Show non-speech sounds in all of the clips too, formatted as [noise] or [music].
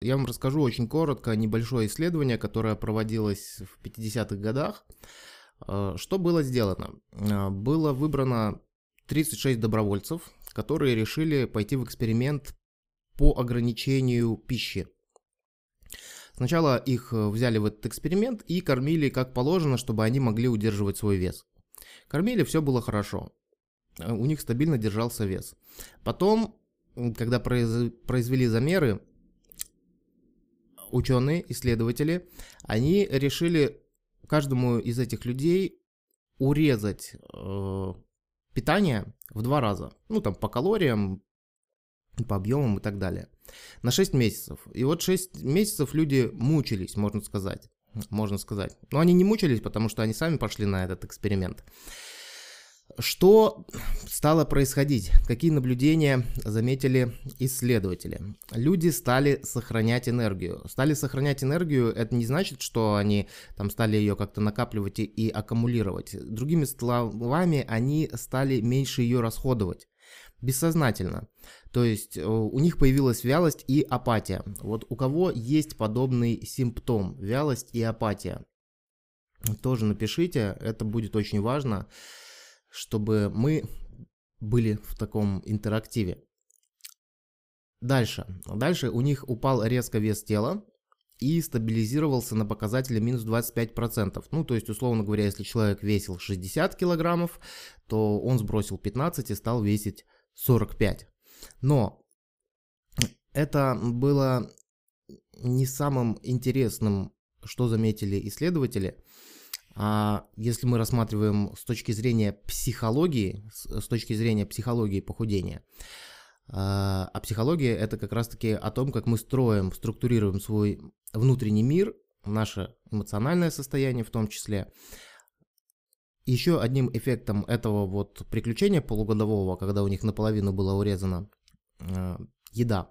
Я вам расскажу очень коротко небольшое исследование, которое проводилось в 50-х годах. Э, что было сделано? Э, было выбрано 36 добровольцев, которые решили пойти в эксперимент по ограничению пищи. Сначала их э, взяли в этот эксперимент и кормили как положено, чтобы они могли удерживать свой вес. Кормили, все было хорошо. У них стабильно держался вес. Потом, когда произвели замеры, ученые, исследователи, они решили каждому из этих людей урезать э, питание в два раза. Ну, там, по калориям, по объемам и так далее. На 6 месяцев. И вот 6 месяцев люди мучились, можно сказать. Можно сказать. Но они не мучились, потому что они сами пошли на этот эксперимент. Что стало происходить? Какие наблюдения заметили исследователи? Люди стали сохранять энергию. Стали сохранять энергию, это не значит, что они там стали ее как-то накапливать и, аккумулировать. Другими словами, они стали меньше ее расходовать бессознательно. То есть э, у них появилась вялость и апатия. Вот у кого есть подобный симптом, вялость и апатия, тоже напишите, это будет очень важно чтобы мы были в таком интерактиве. Дальше. Дальше у них упал резко вес тела и стабилизировался на показателе минус 25%. Ну, то есть, условно говоря, если человек весил 60 килограммов, то он сбросил 15 и стал весить 45. Но это было не самым интересным, что заметили исследователи. А если мы рассматриваем с точки зрения психологии, с точки зрения психологии похудения, а, а психология это как раз-таки о том, как мы строим, структурируем свой внутренний мир, наше эмоциональное состояние в том числе. Еще одним эффектом этого вот приключения полугодового, когда у них наполовину была урезана э, еда,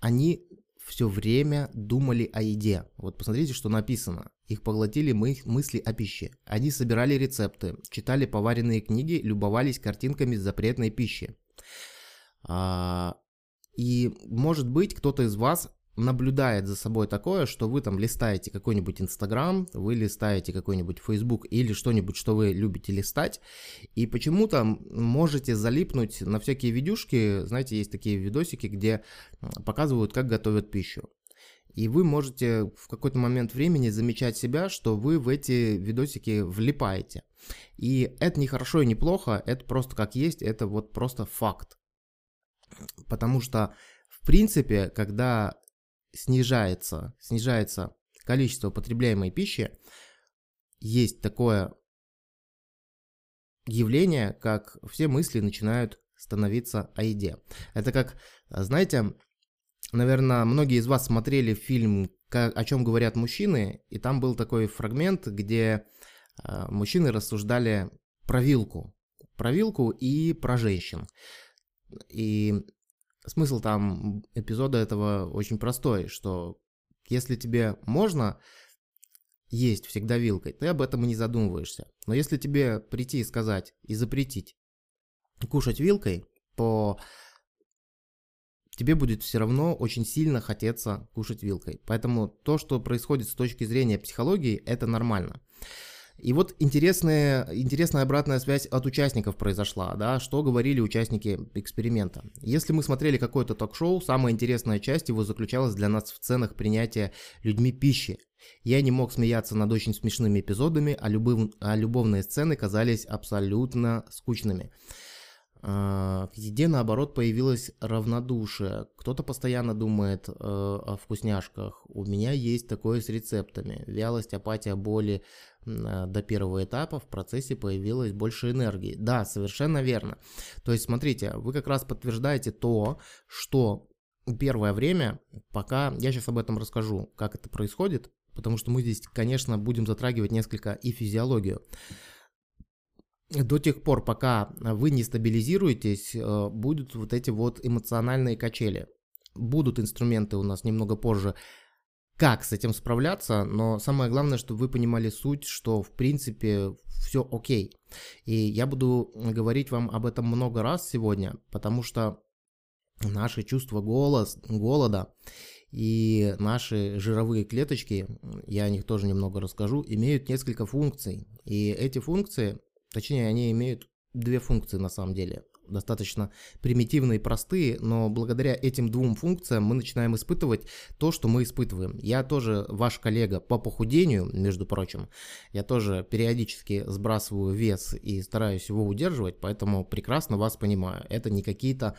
они все время думали о еде. Вот посмотрите, что написано. Их поглотили мы мысли о пище. Они собирали рецепты, читали поваренные книги, любовались картинками запретной пищи. А, и может быть кто-то из вас наблюдает за собой такое, что вы там листаете какой-нибудь Инстаграм, вы листаете какой-нибудь Фейсбук или что-нибудь, что вы любите листать, и почему-то можете залипнуть на всякие видюшки, знаете, есть такие видосики, где показывают, как готовят пищу. И вы можете в какой-то момент времени замечать себя, что вы в эти видосики влипаете. И это не хорошо и не плохо, это просто как есть, это вот просто факт. Потому что, в принципе, когда снижается, снижается количество потребляемой пищи, есть такое явление, как все мысли начинают становиться о еде. Это как, знаете, наверное, многие из вас смотрели фильм «О чем говорят мужчины», и там был такой фрагмент, где а, мужчины рассуждали про вилку, про вилку и про женщин. И смысл там эпизода этого очень простой, что если тебе можно есть всегда вилкой, ты об этом и не задумываешься. Но если тебе прийти и сказать и запретить кушать вилкой, то тебе будет все равно очень сильно хотеться кушать вилкой. Поэтому то, что происходит с точки зрения психологии, это нормально. И вот интересная, интересная обратная связь от участников произошла, да, что говорили участники эксперимента. Если мы смотрели какое-то ток-шоу, самая интересная часть его заключалась для нас в ценах принятия людьми пищи. Я не мог смеяться над очень смешными эпизодами, а, любов, а любовные сцены казались абсолютно скучными. А, к еде, наоборот, появилось равнодушие. Кто-то постоянно думает э, о вкусняшках. У меня есть такое с рецептами. Вялость, апатия, боли э, до первого этапа. В процессе появилось больше энергии. Да, совершенно верно. То есть, смотрите, вы как раз подтверждаете то, что первое время, пока я сейчас об этом расскажу, как это происходит, потому что мы здесь, конечно, будем затрагивать несколько и физиологию до тех пор, пока вы не стабилизируетесь, э, будут вот эти вот эмоциональные качели. Будут инструменты у нас немного позже, как с этим справляться, но самое главное, чтобы вы понимали суть, что в принципе все окей. И я буду говорить вам об этом много раз сегодня, потому что наше чувство голос, голода и наши жировые клеточки, я о них тоже немного расскажу, имеют несколько функций. И эти функции, точнее, они имеют две функции на самом деле достаточно примитивные и простые, но благодаря этим двум функциям мы начинаем испытывать то, что мы испытываем. Я тоже ваш коллега по похудению, между прочим. Я тоже периодически сбрасываю вес и стараюсь его удерживать, поэтому прекрасно вас понимаю. Это не какие-то,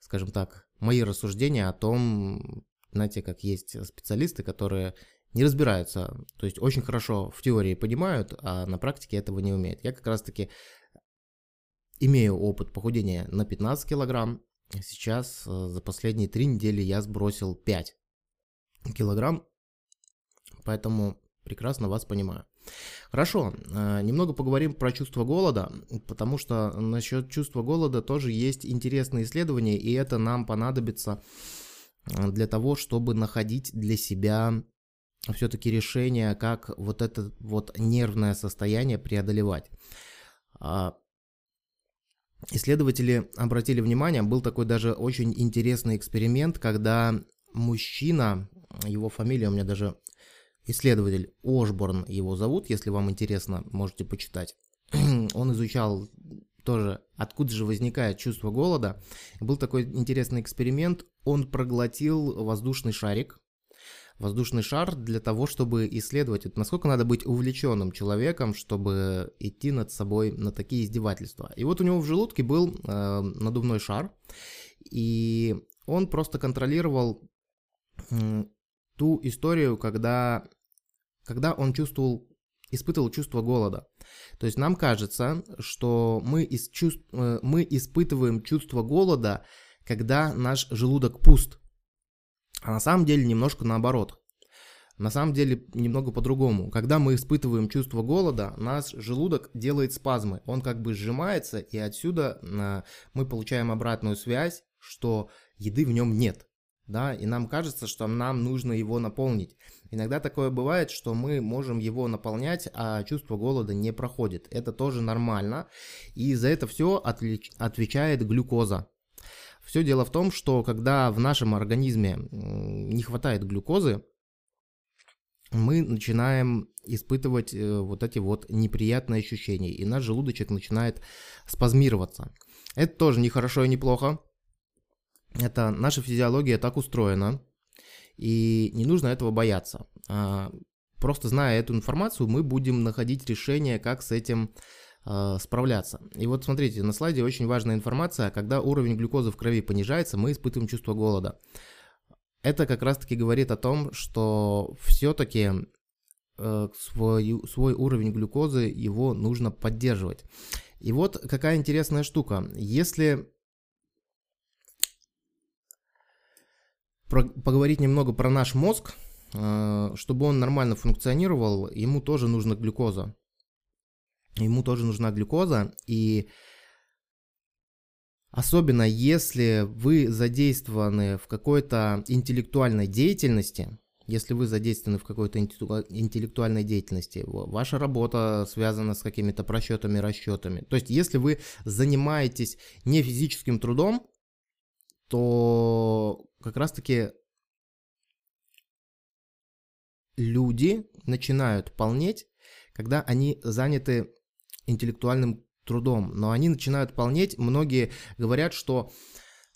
скажем так, мои рассуждения о том, знаете, как есть специалисты, которые не разбираются, то есть очень хорошо в теории понимают, а на практике этого не умеют. Я как раз-таки Имею опыт похудения на 15 килограмм. Сейчас э, за последние три недели я сбросил 5 килограмм, поэтому прекрасно вас понимаю. Хорошо, э, немного поговорим про чувство голода, потому что насчет чувства голода тоже есть интересные исследования, и это нам понадобится э, для того, чтобы находить для себя все-таки решение, как вот это вот нервное состояние преодолевать. А, Исследователи обратили внимание, был такой даже очень интересный эксперимент, когда мужчина, его фамилия у меня даже исследователь Ошборн его зовут, если вам интересно, можете почитать. [clears throat] Он изучал тоже, откуда же возникает чувство голода. Был такой интересный эксперимент. Он проглотил воздушный шарик, воздушный шар для того, чтобы исследовать, вот насколько надо быть увлеченным человеком, чтобы идти над собой на такие издевательства. И вот у него в желудке был э, надувной шар, и он просто контролировал э, ту историю, когда, когда он чувствовал, испытывал чувство голода. То есть нам кажется, что мы, из чувств, э, мы испытываем чувство голода, когда наш желудок пуст. А на самом деле немножко наоборот. На самом деле немного по-другому. Когда мы испытываем чувство голода, наш желудок делает спазмы. Он как бы сжимается, и отсюда а, мы получаем обратную связь, что еды в нем нет. Да, и нам кажется, что нам нужно его наполнить. Иногда такое бывает, что мы можем его наполнять, а чувство голода не проходит. Это тоже нормально. И за это все отвечает глюкоза. Все дело в том, что когда в нашем организме не хватает глюкозы, мы начинаем испытывать э, вот эти вот неприятные ощущения, и наш желудочек начинает спазмироваться. Это тоже не хорошо и не плохо. Это наша физиология так устроена, и не нужно этого бояться. А, просто зная эту информацию, мы будем находить решение, как с этим справляться. И вот смотрите, на слайде очень важная информация. Когда уровень глюкозы в крови понижается, мы испытываем чувство голода. Это как раз-таки говорит о том, что все-таки э, свой, свой уровень глюкозы его нужно поддерживать. И вот какая интересная штука. Если про, поговорить немного про наш мозг, э, чтобы он нормально функционировал, ему тоже нужна глюкоза ему тоже нужна глюкоза, и особенно если вы задействованы в какой-то интеллектуальной деятельности, если вы задействованы в какой-то интеллектуальной деятельности, ваша работа связана с какими-то просчетами, расчетами. То есть, если вы занимаетесь не физическим трудом, то как раз-таки люди начинают полнеть, когда они заняты интеллектуальным трудом, но они начинают полнеть, многие говорят, что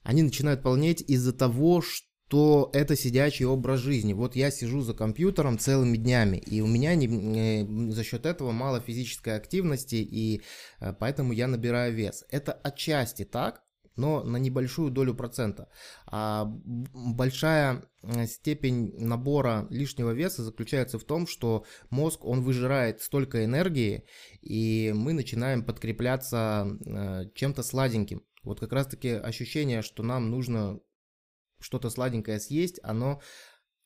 они начинают полнеть из-за того, что это сидячий образ жизни. Вот я сижу за компьютером целыми днями, и у меня не, за счет этого мало физической активности, и э, поэтому я набираю вес. Это отчасти так, но на небольшую долю процента. А большая э, степень набора лишнего веса заключается в том, что мозг, он выжирает столько энергии, и мы начинаем подкрепляться э, чем-то сладеньким. Вот как раз-таки ощущение, что нам нужно что-то сладенькое съесть, оно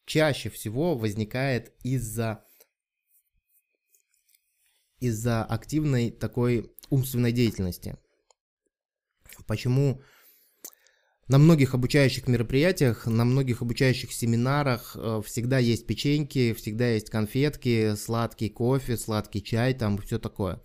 чаще всего возникает из-за из-за активной такой умственной деятельности. Почему на многих обучающих мероприятиях, на многих обучающих семинарах э, всегда есть печеньки, всегда есть конфетки, сладкий кофе, сладкий чай, там все такое.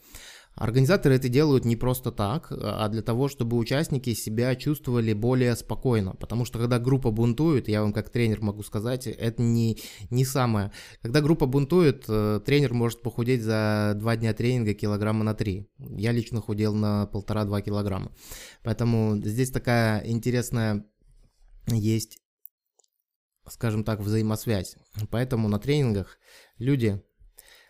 Организаторы это делают не просто так, а для того, чтобы участники себя чувствовали более спокойно. Потому что когда группа бунтует, я вам как тренер могу сказать, это не, не самое. Когда группа бунтует, э, тренер может похудеть за два дня тренинга килограмма на три. Я лично худел на полтора-два килограмма. Поэтому здесь такая интересная есть, скажем так, взаимосвязь. Поэтому на тренингах люди,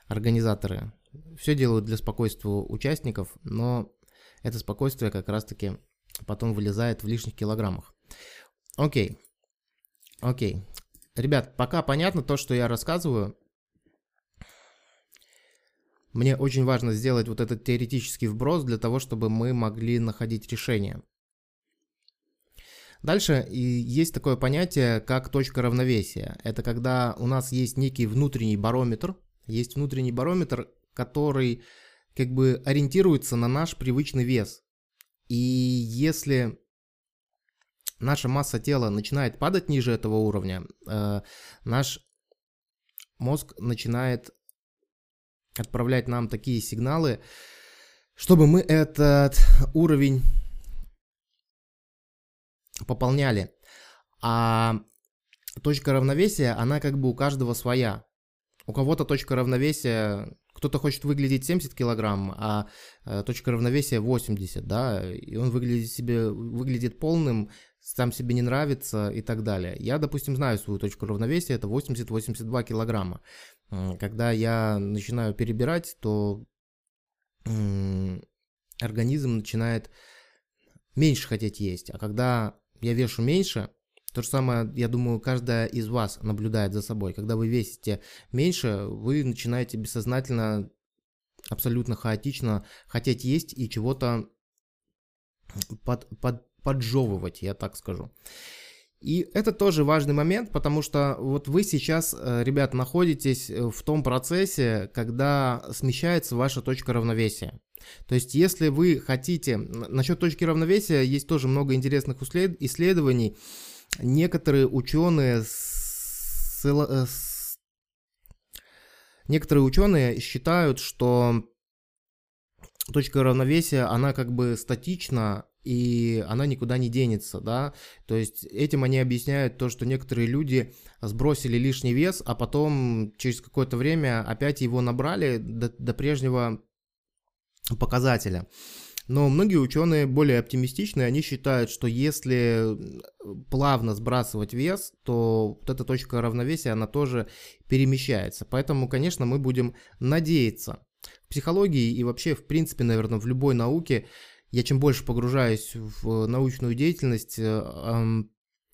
организаторы, все делают для спокойствия участников, но это спокойствие как раз-таки потом вылезает в лишних килограммах. Окей. Окей. Ребят, пока понятно то, что я рассказываю. Мне очень важно сделать вот этот теоретический вброс для того, чтобы мы могли находить решение. Дальше есть такое понятие, как точка равновесия. Это когда у нас есть некий внутренний барометр, есть внутренний барометр, который как бы ориентируется на наш привычный вес. И если наша масса тела начинает падать ниже этого уровня, э, наш мозг начинает отправлять нам такие сигналы, чтобы мы этот уровень пополняли. А точка равновесия, она как бы у каждого своя. У кого-то точка равновесия кто-то хочет выглядеть 70 килограмм, а э, точка равновесия 80, да, и он выглядит себе, выглядит полным, сам себе не нравится и так далее. Я, допустим, знаю свою точку равновесия, это 80-82 килограмма. Когда я начинаю перебирать, то организм начинает меньше хотеть есть, а когда я вешу меньше, то же самое, я думаю, каждая из вас наблюдает за собой. Когда вы весите меньше, вы начинаете бессознательно, абсолютно хаотично хотеть есть и чего-то под, под, поджевывать, я так скажу. И это тоже важный момент, потому что вот вы сейчас, э, ребят, находитесь в том процессе, когда смещается ваша точка равновесия. То есть, если вы хотите... Насчет точки равновесия есть тоже много интересных исследований некоторые ученые э, с, некоторые ученые считают, что точка равновесия, она как бы статична, и она никуда не денется, да, то есть этим они объясняют то, что некоторые люди сбросили лишний вес, а потом через какое-то время опять его набрали до, до прежнего показателя. Но многие ученые более оптимистичны, они считают, что если плавно сбрасывать вес, то вот эта точка равновесия, она тоже перемещается. Поэтому, конечно, мы будем надеяться. В психологии и вообще, в принципе, наверное, в любой науке, я чем больше погружаюсь в научную деятельность, э,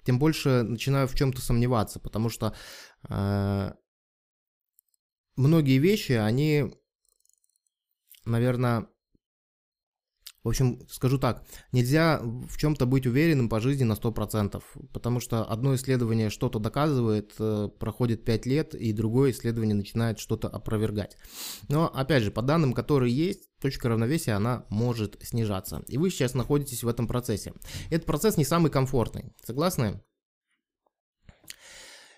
тем больше начинаю в чем-то сомневаться, потому что э, многие вещи, они, наверное, в общем, скажу так, нельзя в чем-то быть уверенным по жизни на 100%, потому что одно исследование что-то доказывает, э, проходит 5 лет, и другое исследование начинает что-то опровергать. Но, опять же, по данным, которые есть, точка равновесия, она может снижаться. И вы сейчас находитесь в этом процессе. Этот процесс не самый комфортный. Согласны?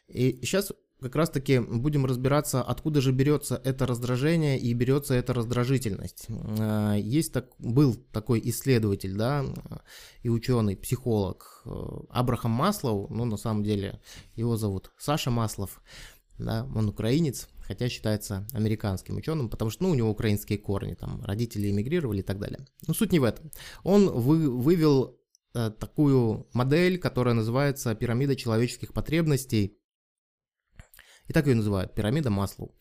И сейчас как раз-таки будем разбираться, откуда же берется это раздражение и берется эта раздражительность. А, есть так, был такой исследователь, да, и ученый, психолог э, Абрахам Маслов, ну, на самом деле, его зовут Саша Маслов, да, он украинец, хотя считается американским ученым, потому что, ну, у него украинские корни, там, родители эмигрировали и так далее. Но суть не в этом. Он вы, вывел э, такую модель, которая называется пирамида человеческих потребностей, и так ее называют, пирамида Маслоу.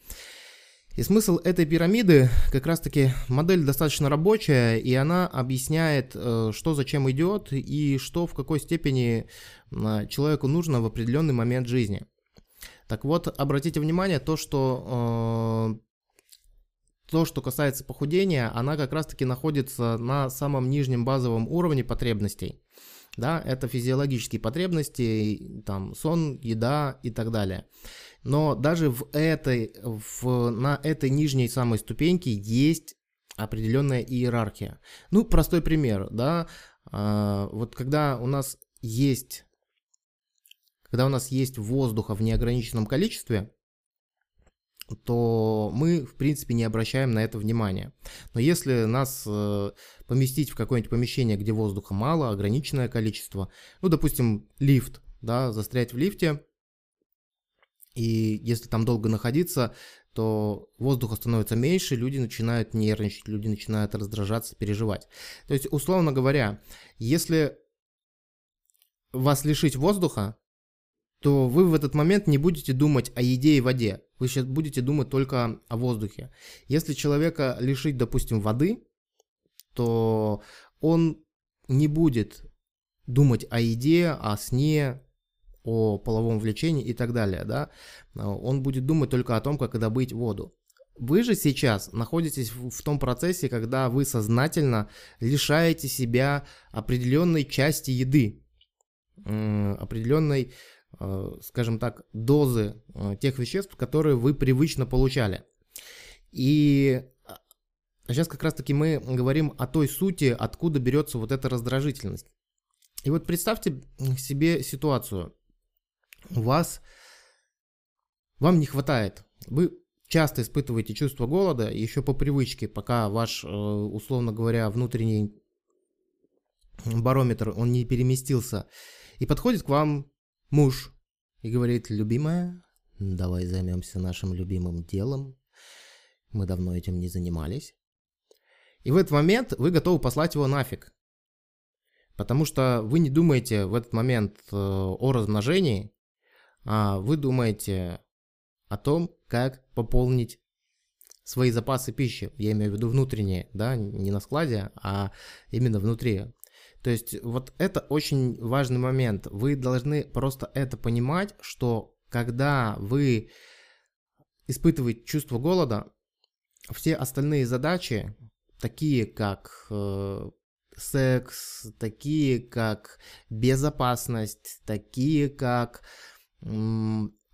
И смысл этой пирамиды, как раз таки модель достаточно рабочая, и она объясняет, э, что зачем идет и что в какой степени человеку нужно в определенный момент жизни. Так вот, обратите внимание, то, что э, то, что касается похудения, она как раз-таки находится на самом нижнем базовом уровне потребностей. Да, это физиологические потребности, там сон, еда и так далее. Но даже в этой, в, на этой нижней самой ступеньке есть определенная иерархия. Ну, простой пример, да, а, вот когда у нас есть, когда у нас есть воздуха в неограниченном количестве, то мы, в принципе, не обращаем на это внимания. Но если нас э, поместить в какое-нибудь помещение, где воздуха мало, ограниченное количество, ну, допустим, лифт, да, застрять в лифте, и если там долго находиться, то воздуха становится меньше, люди начинают нервничать, люди начинают раздражаться, переживать. То есть, условно говоря, если вас лишить воздуха, то вы в этот момент не будете думать о еде и воде. Вы сейчас будете думать только о воздухе. Если человека лишить, допустим, воды, то он не будет думать о еде, о сне, о половом влечении и так далее, да, он будет думать только о том, как добыть воду. Вы же сейчас находитесь в том процессе, когда вы сознательно лишаете себя определенной части еды, определенной Э, скажем так, дозы э, тех веществ, которые вы привычно получали. И сейчас как раз-таки мы говорим о той сути, откуда берется вот эта раздражительность. И вот представьте себе ситуацию. У вас, вам не хватает, вы часто испытываете чувство голода, еще по привычке, пока ваш, э, условно говоря, внутренний барометр, он не переместился, и подходит к вам муж и говорит, любимая, давай займемся нашим любимым делом. Мы давно этим не занимались. И в этот момент вы готовы послать его нафиг. Потому что вы не думаете в этот момент э, о размножении, вы думаете о том, как пополнить свои запасы пищи. Я имею в виду внутренние, да, не на складе, а именно внутри. То есть вот это очень важный момент. Вы должны просто это понимать, что когда вы испытываете чувство голода, все остальные задачи, такие как э, секс, такие как безопасность, такие как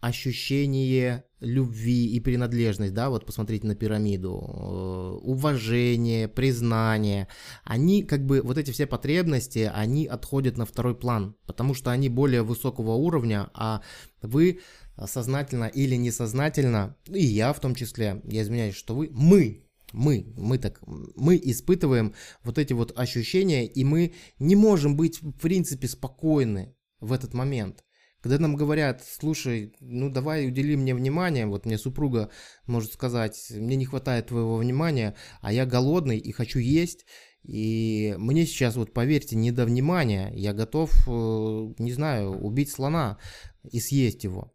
ощущение любви и принадлежность, да, вот посмотрите на пирамиду, э, уважение, признание, они как бы, вот эти все потребности, они отходят на второй план, потому что они более высокого уровня, а вы сознательно или несознательно, и я в том числе, я извиняюсь, что вы, мы, мы, мы так, мы испытываем вот эти вот ощущения, и мы не можем быть в принципе спокойны в этот момент. Когда нам говорят, слушай, ну давай удели мне внимание, вот мне супруга может сказать, мне не хватает твоего внимания, а я голодный и хочу есть, и мне сейчас, вот поверьте, не до внимания, я готов, э, не знаю, убить слона и съесть его.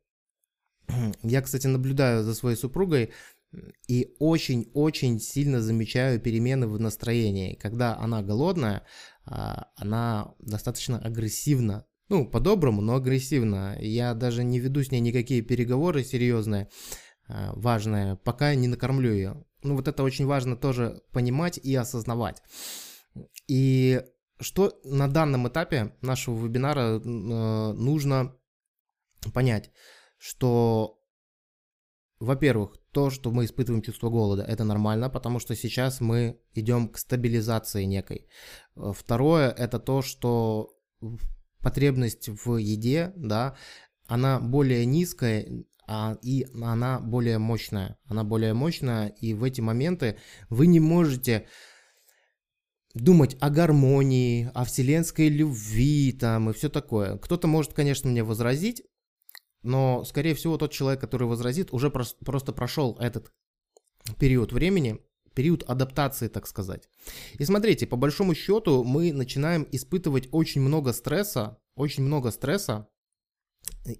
[clears throat] Я, кстати, наблюдаю за своей супругой, и очень-очень сильно замечаю перемены в настроении. Когда она голодная, а, она достаточно агрессивно ну, по-доброму, но агрессивно. Я даже не веду с ней никакие переговоры серьезные, а, важные, пока не накормлю ее. Ну, вот это очень важно тоже понимать и осознавать. И что на данном этапе нашего вебинара э, нужно понять, что, во-первых, то, что мы испытываем чувство голода, это нормально, потому что сейчас мы идем к стабилизации некой. Второе, это то, что потребность в еде, да, она более низкая, а, и она более мощная. Она более мощная, и в эти моменты вы не можете думать о гармонии, о вселенской любви там и все такое. Кто-то может, конечно, мне возразить, но, скорее всего, тот человек, который возразит, уже просто прошел этот период времени, период адаптации, так сказать. И смотрите, по большому счету мы начинаем испытывать очень много стресса, очень много стресса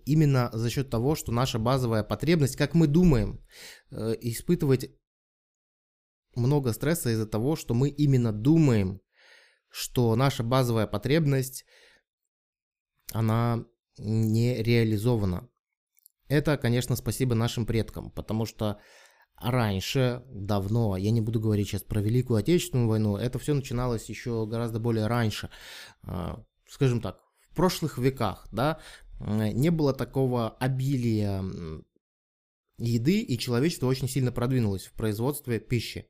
именно за счет того, что наша базовая потребность, как мы думаем, э, испытывать много стресса из-за того, что мы именно думаем, что наша базовая потребность, она не реализована. Это, конечно, спасибо нашим предкам, потому что раньше, давно, я не буду говорить сейчас про Великую Отечественную войну, это все начиналось еще гораздо более раньше, а, скажем так, в прошлых веках, да, не было такого обилия еды, и человечество очень сильно продвинулось в производстве пищи.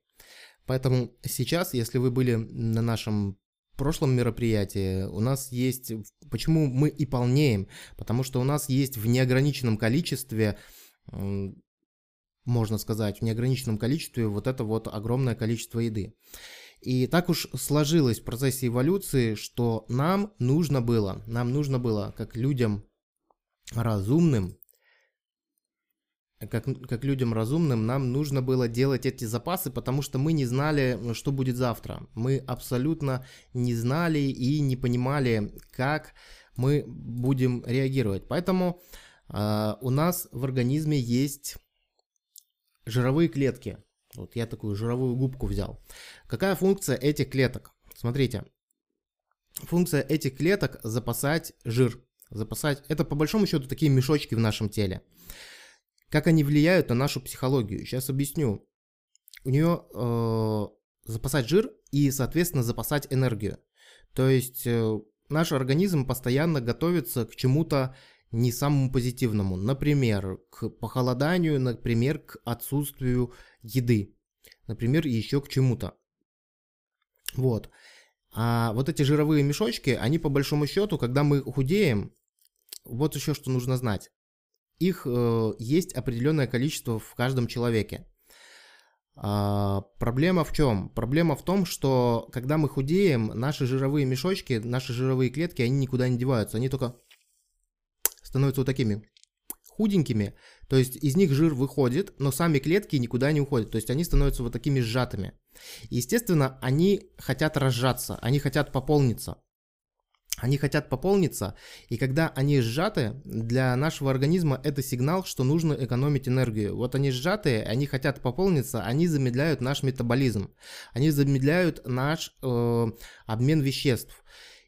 Поэтому сейчас, если вы были на нашем прошлом мероприятии, у нас есть... Почему мы и полнеем? Потому что у нас есть в неограниченном количестве можно сказать, в неограниченном количестве вот это вот огромное количество еды. И так уж сложилось в процессе эволюции, что нам нужно было, нам нужно было, как людям разумным, как, как людям разумным, нам нужно было делать эти запасы, потому что мы не знали, что будет завтра. Мы абсолютно не знали и не понимали, как мы будем реагировать. Поэтому э, у нас в организме есть жировые клетки. Вот я такую жировую губку взял. Какая функция этих клеток? Смотрите. Функция этих клеток запасать жир. Запасать. Это по большому счету такие мешочки в нашем теле. Как они влияют на нашу психологию? Сейчас объясню. У нее э, запасать жир и, соответственно, запасать энергию. То есть э, наш организм постоянно готовится к чему-то не самому позитивному. Например, к похолоданию, например, к отсутствию еды. Например, еще к чему-то. Вот. А вот эти жировые мешочки, они по большому счету, когда мы худеем, вот еще что нужно знать. Их э, есть определенное количество в каждом человеке. А, проблема в чем? Проблема в том, что когда мы худеем, наши жировые мешочки, наши жировые клетки, они никуда не деваются. Они только становятся вот такими худенькими, то есть из них жир выходит, но сами клетки никуда не уходят, то есть они становятся вот такими сжатыми. естественно, они хотят разжаться, они хотят пополниться. Они хотят пополниться, и когда они сжаты, для нашего организма это сигнал, что нужно экономить энергию. Вот они сжатые, они хотят пополниться, они замедляют наш метаболизм, они замедляют наш э, обмен веществ.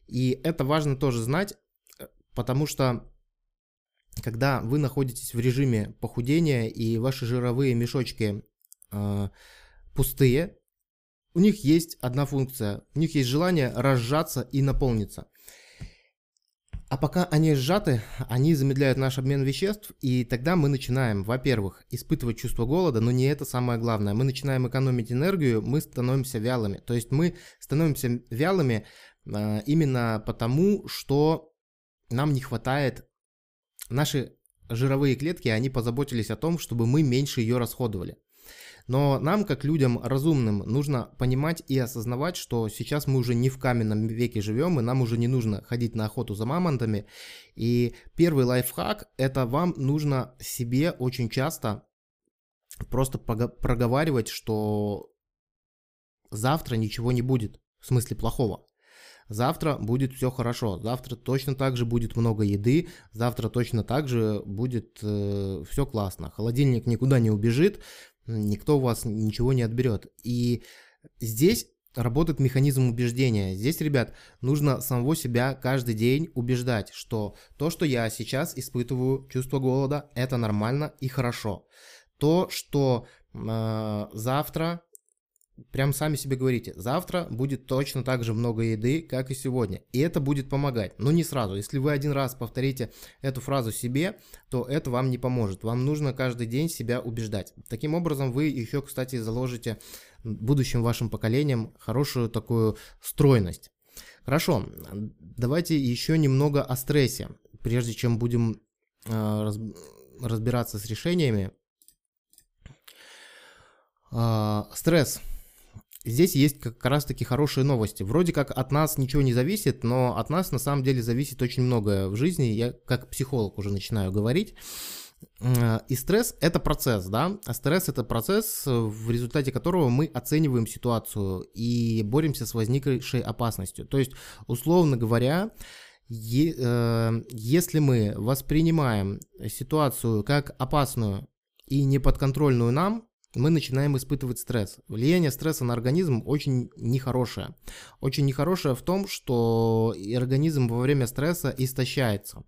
И это важно тоже знать, э, потому что когда вы находитесь в режиме похудения и ваши жировые мешочки э, пустые, у них есть одна функция. У них есть желание разжаться и наполниться. А пока они сжаты, они замедляют наш обмен веществ, и тогда мы начинаем, во-первых, испытывать чувство голода, но не это самое главное. Мы начинаем экономить энергию, мы становимся вялыми. То есть мы становимся вялыми э, именно потому, что нам не хватает Наши жировые клетки, они позаботились о том, чтобы мы меньше ее расходовали. Но нам, как людям разумным, нужно понимать и осознавать, что сейчас мы уже не в каменном веке живем, и нам уже не нужно ходить на охоту за мамонтами. И первый лайфхак – это вам нужно себе очень часто просто проговаривать, что завтра ничего не будет, в смысле плохого. Завтра будет все хорошо, завтра точно так же будет много еды, завтра точно так же будет э, все классно. Холодильник никуда не убежит, никто у вас ничего не отберет. И здесь работает механизм убеждения. Здесь, ребят, нужно самого себя каждый день убеждать, что то, что я сейчас испытываю чувство голода, это нормально и хорошо. То, что э, завтра прям сами себе говорите, завтра будет точно так же много еды, как и сегодня. И это будет помогать, но не сразу. Если вы один раз повторите эту фразу себе, то это вам не поможет. Вам нужно каждый день себя убеждать. Таким образом, вы еще, кстати, заложите будущим вашим поколениям хорошую такую стройность. Хорошо, давайте еще немного о стрессе, прежде чем будем э, разбираться с решениями. Э, стресс Здесь есть как раз таки хорошие новости. Вроде как от нас ничего не зависит, но от нас на самом деле зависит очень многое в жизни. Я как психолог уже начинаю говорить. И стресс – это процесс, да? А стресс – это процесс, в результате которого мы оцениваем ситуацию и боремся с возникшей опасностью. То есть, условно говоря, э, если мы воспринимаем ситуацию как опасную и неподконтрольную нам, мы начинаем испытывать стресс. Влияние стресса на организм очень нехорошее. Очень нехорошее в том, что организм во время стресса истощается.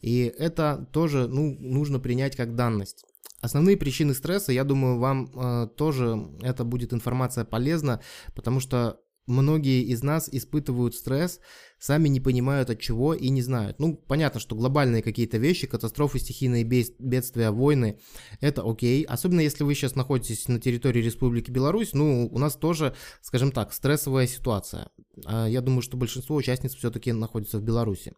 И это тоже ну, нужно принять как данность. Основные причины стресса, я думаю, вам э, тоже это будет информация полезна, потому что многие из нас испытывают стресс, сами не понимают от чего и не знают. Ну, понятно, что глобальные какие-то вещи, катастрофы, стихийные бедствия, войны, это окей. Особенно если вы сейчас находитесь на территории Республики Беларусь, ну, у нас тоже, скажем так, стрессовая ситуация. А я думаю, что большинство участниц все-таки находятся в Беларуси.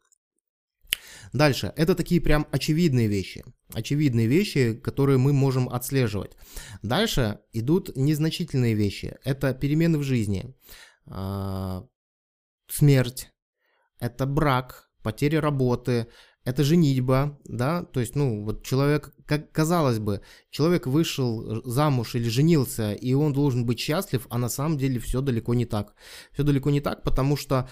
Дальше, это такие прям очевидные вещи. очевидные вещи, которые мы можем отслеживать. Дальше идут незначительные вещи. Это перемены в жизни, а, смерть, это брак, потеря работы, это женитьба, да, то есть, ну, вот человек, как казалось бы, человек вышел замуж или женился, и он должен быть счастлив, а на самом деле все далеко не так. Все далеко не так, потому что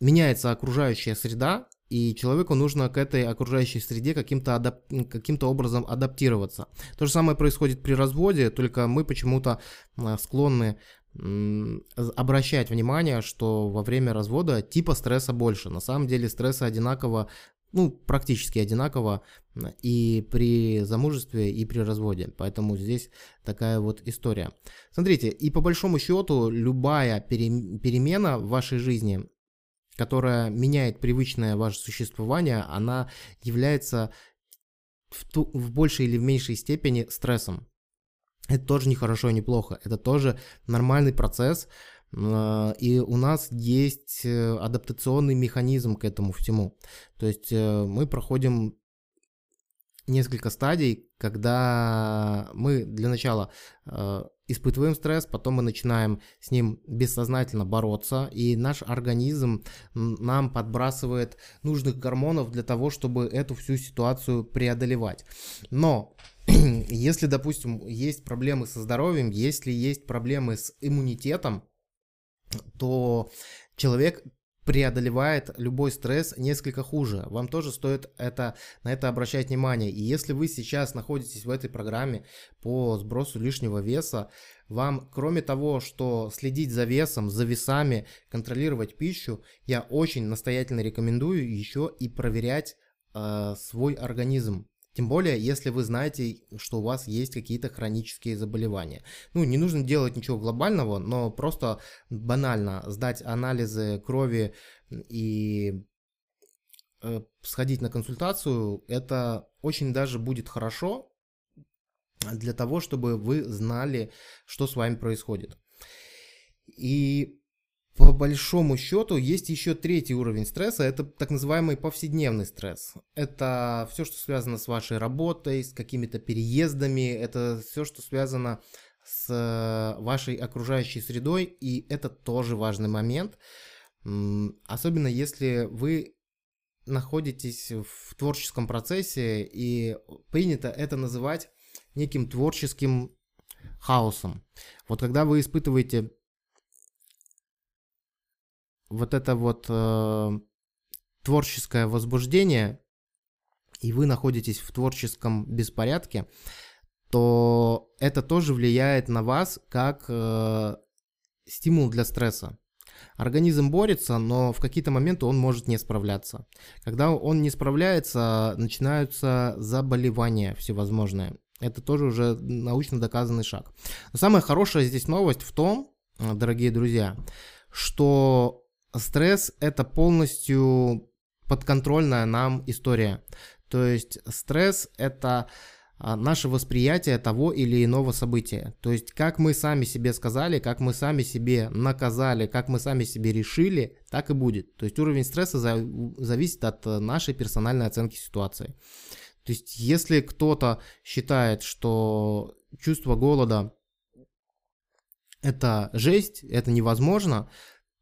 меняется окружающая среда, и человеку нужно к этой окружающей среде каким-то адап... каким образом адаптироваться. То же самое происходит при разводе, только мы почему-то а, склонны обращать внимание, что во время развода типа стресса больше. На самом деле стресса одинаково, ну, практически одинаково и при замужестве, и при разводе. Поэтому здесь такая вот история. Смотрите, и по большому счету любая перемена в вашей жизни, которая меняет привычное ваше существование, она является в, ту, в большей или в меньшей степени стрессом. Это тоже не хорошо и не плохо. Это тоже нормальный процесс. А, и у нас есть э, адаптационный механизм к этому всему. То есть э, мы проходим несколько стадий, когда мы для начала э, испытываем стресс, потом мы начинаем с ним бессознательно бороться, и наш организм нам подбрасывает нужных гормонов для того, чтобы эту всю ситуацию преодолевать. Но [clears throat] если, допустим, есть проблемы со здоровьем, если есть проблемы с иммунитетом, то человек преодолевает любой стресс несколько хуже. Вам тоже стоит это, на это обращать внимание. И если вы сейчас находитесь в этой программе по сбросу лишнего веса, вам, кроме того, что следить за весом, за весами, контролировать пищу, я очень настоятельно рекомендую еще и проверять э, свой организм. Тем более, если вы знаете, что у вас есть какие-то хронические заболевания. Ну, не нужно делать ничего глобального, но просто банально сдать анализы крови и э, сходить на консультацию, это очень даже будет хорошо для того, чтобы вы знали, что с вами происходит. И по большому счету есть еще третий уровень стресса, это так называемый повседневный стресс. Это все, что связано с вашей работой, с какими-то переездами, это все, что связано с э, вашей окружающей средой, и это тоже важный момент, особенно если вы находитесь в творческом процессе, и принято это называть неким творческим хаосом. Вот когда вы испытываете вот это вот э, творческое возбуждение, и вы находитесь в творческом беспорядке, то это тоже влияет на вас как э, стимул для стресса. Организм борется, но в какие-то моменты он может не справляться. Когда он не справляется, начинаются заболевания всевозможные. Это тоже уже научно доказанный шаг. Но самая хорошая здесь новость в том, э, дорогие друзья, что стресс это полностью подконтрольная нам история. То есть стресс это а, наше восприятие того или иного события. То есть как мы сами себе сказали, как мы сами себе наказали, как мы сами себе решили, так и будет. То есть уровень стресса зависит от нашей персональной оценки ситуации. То есть если кто-то считает, что чувство голода это жесть, это невозможно,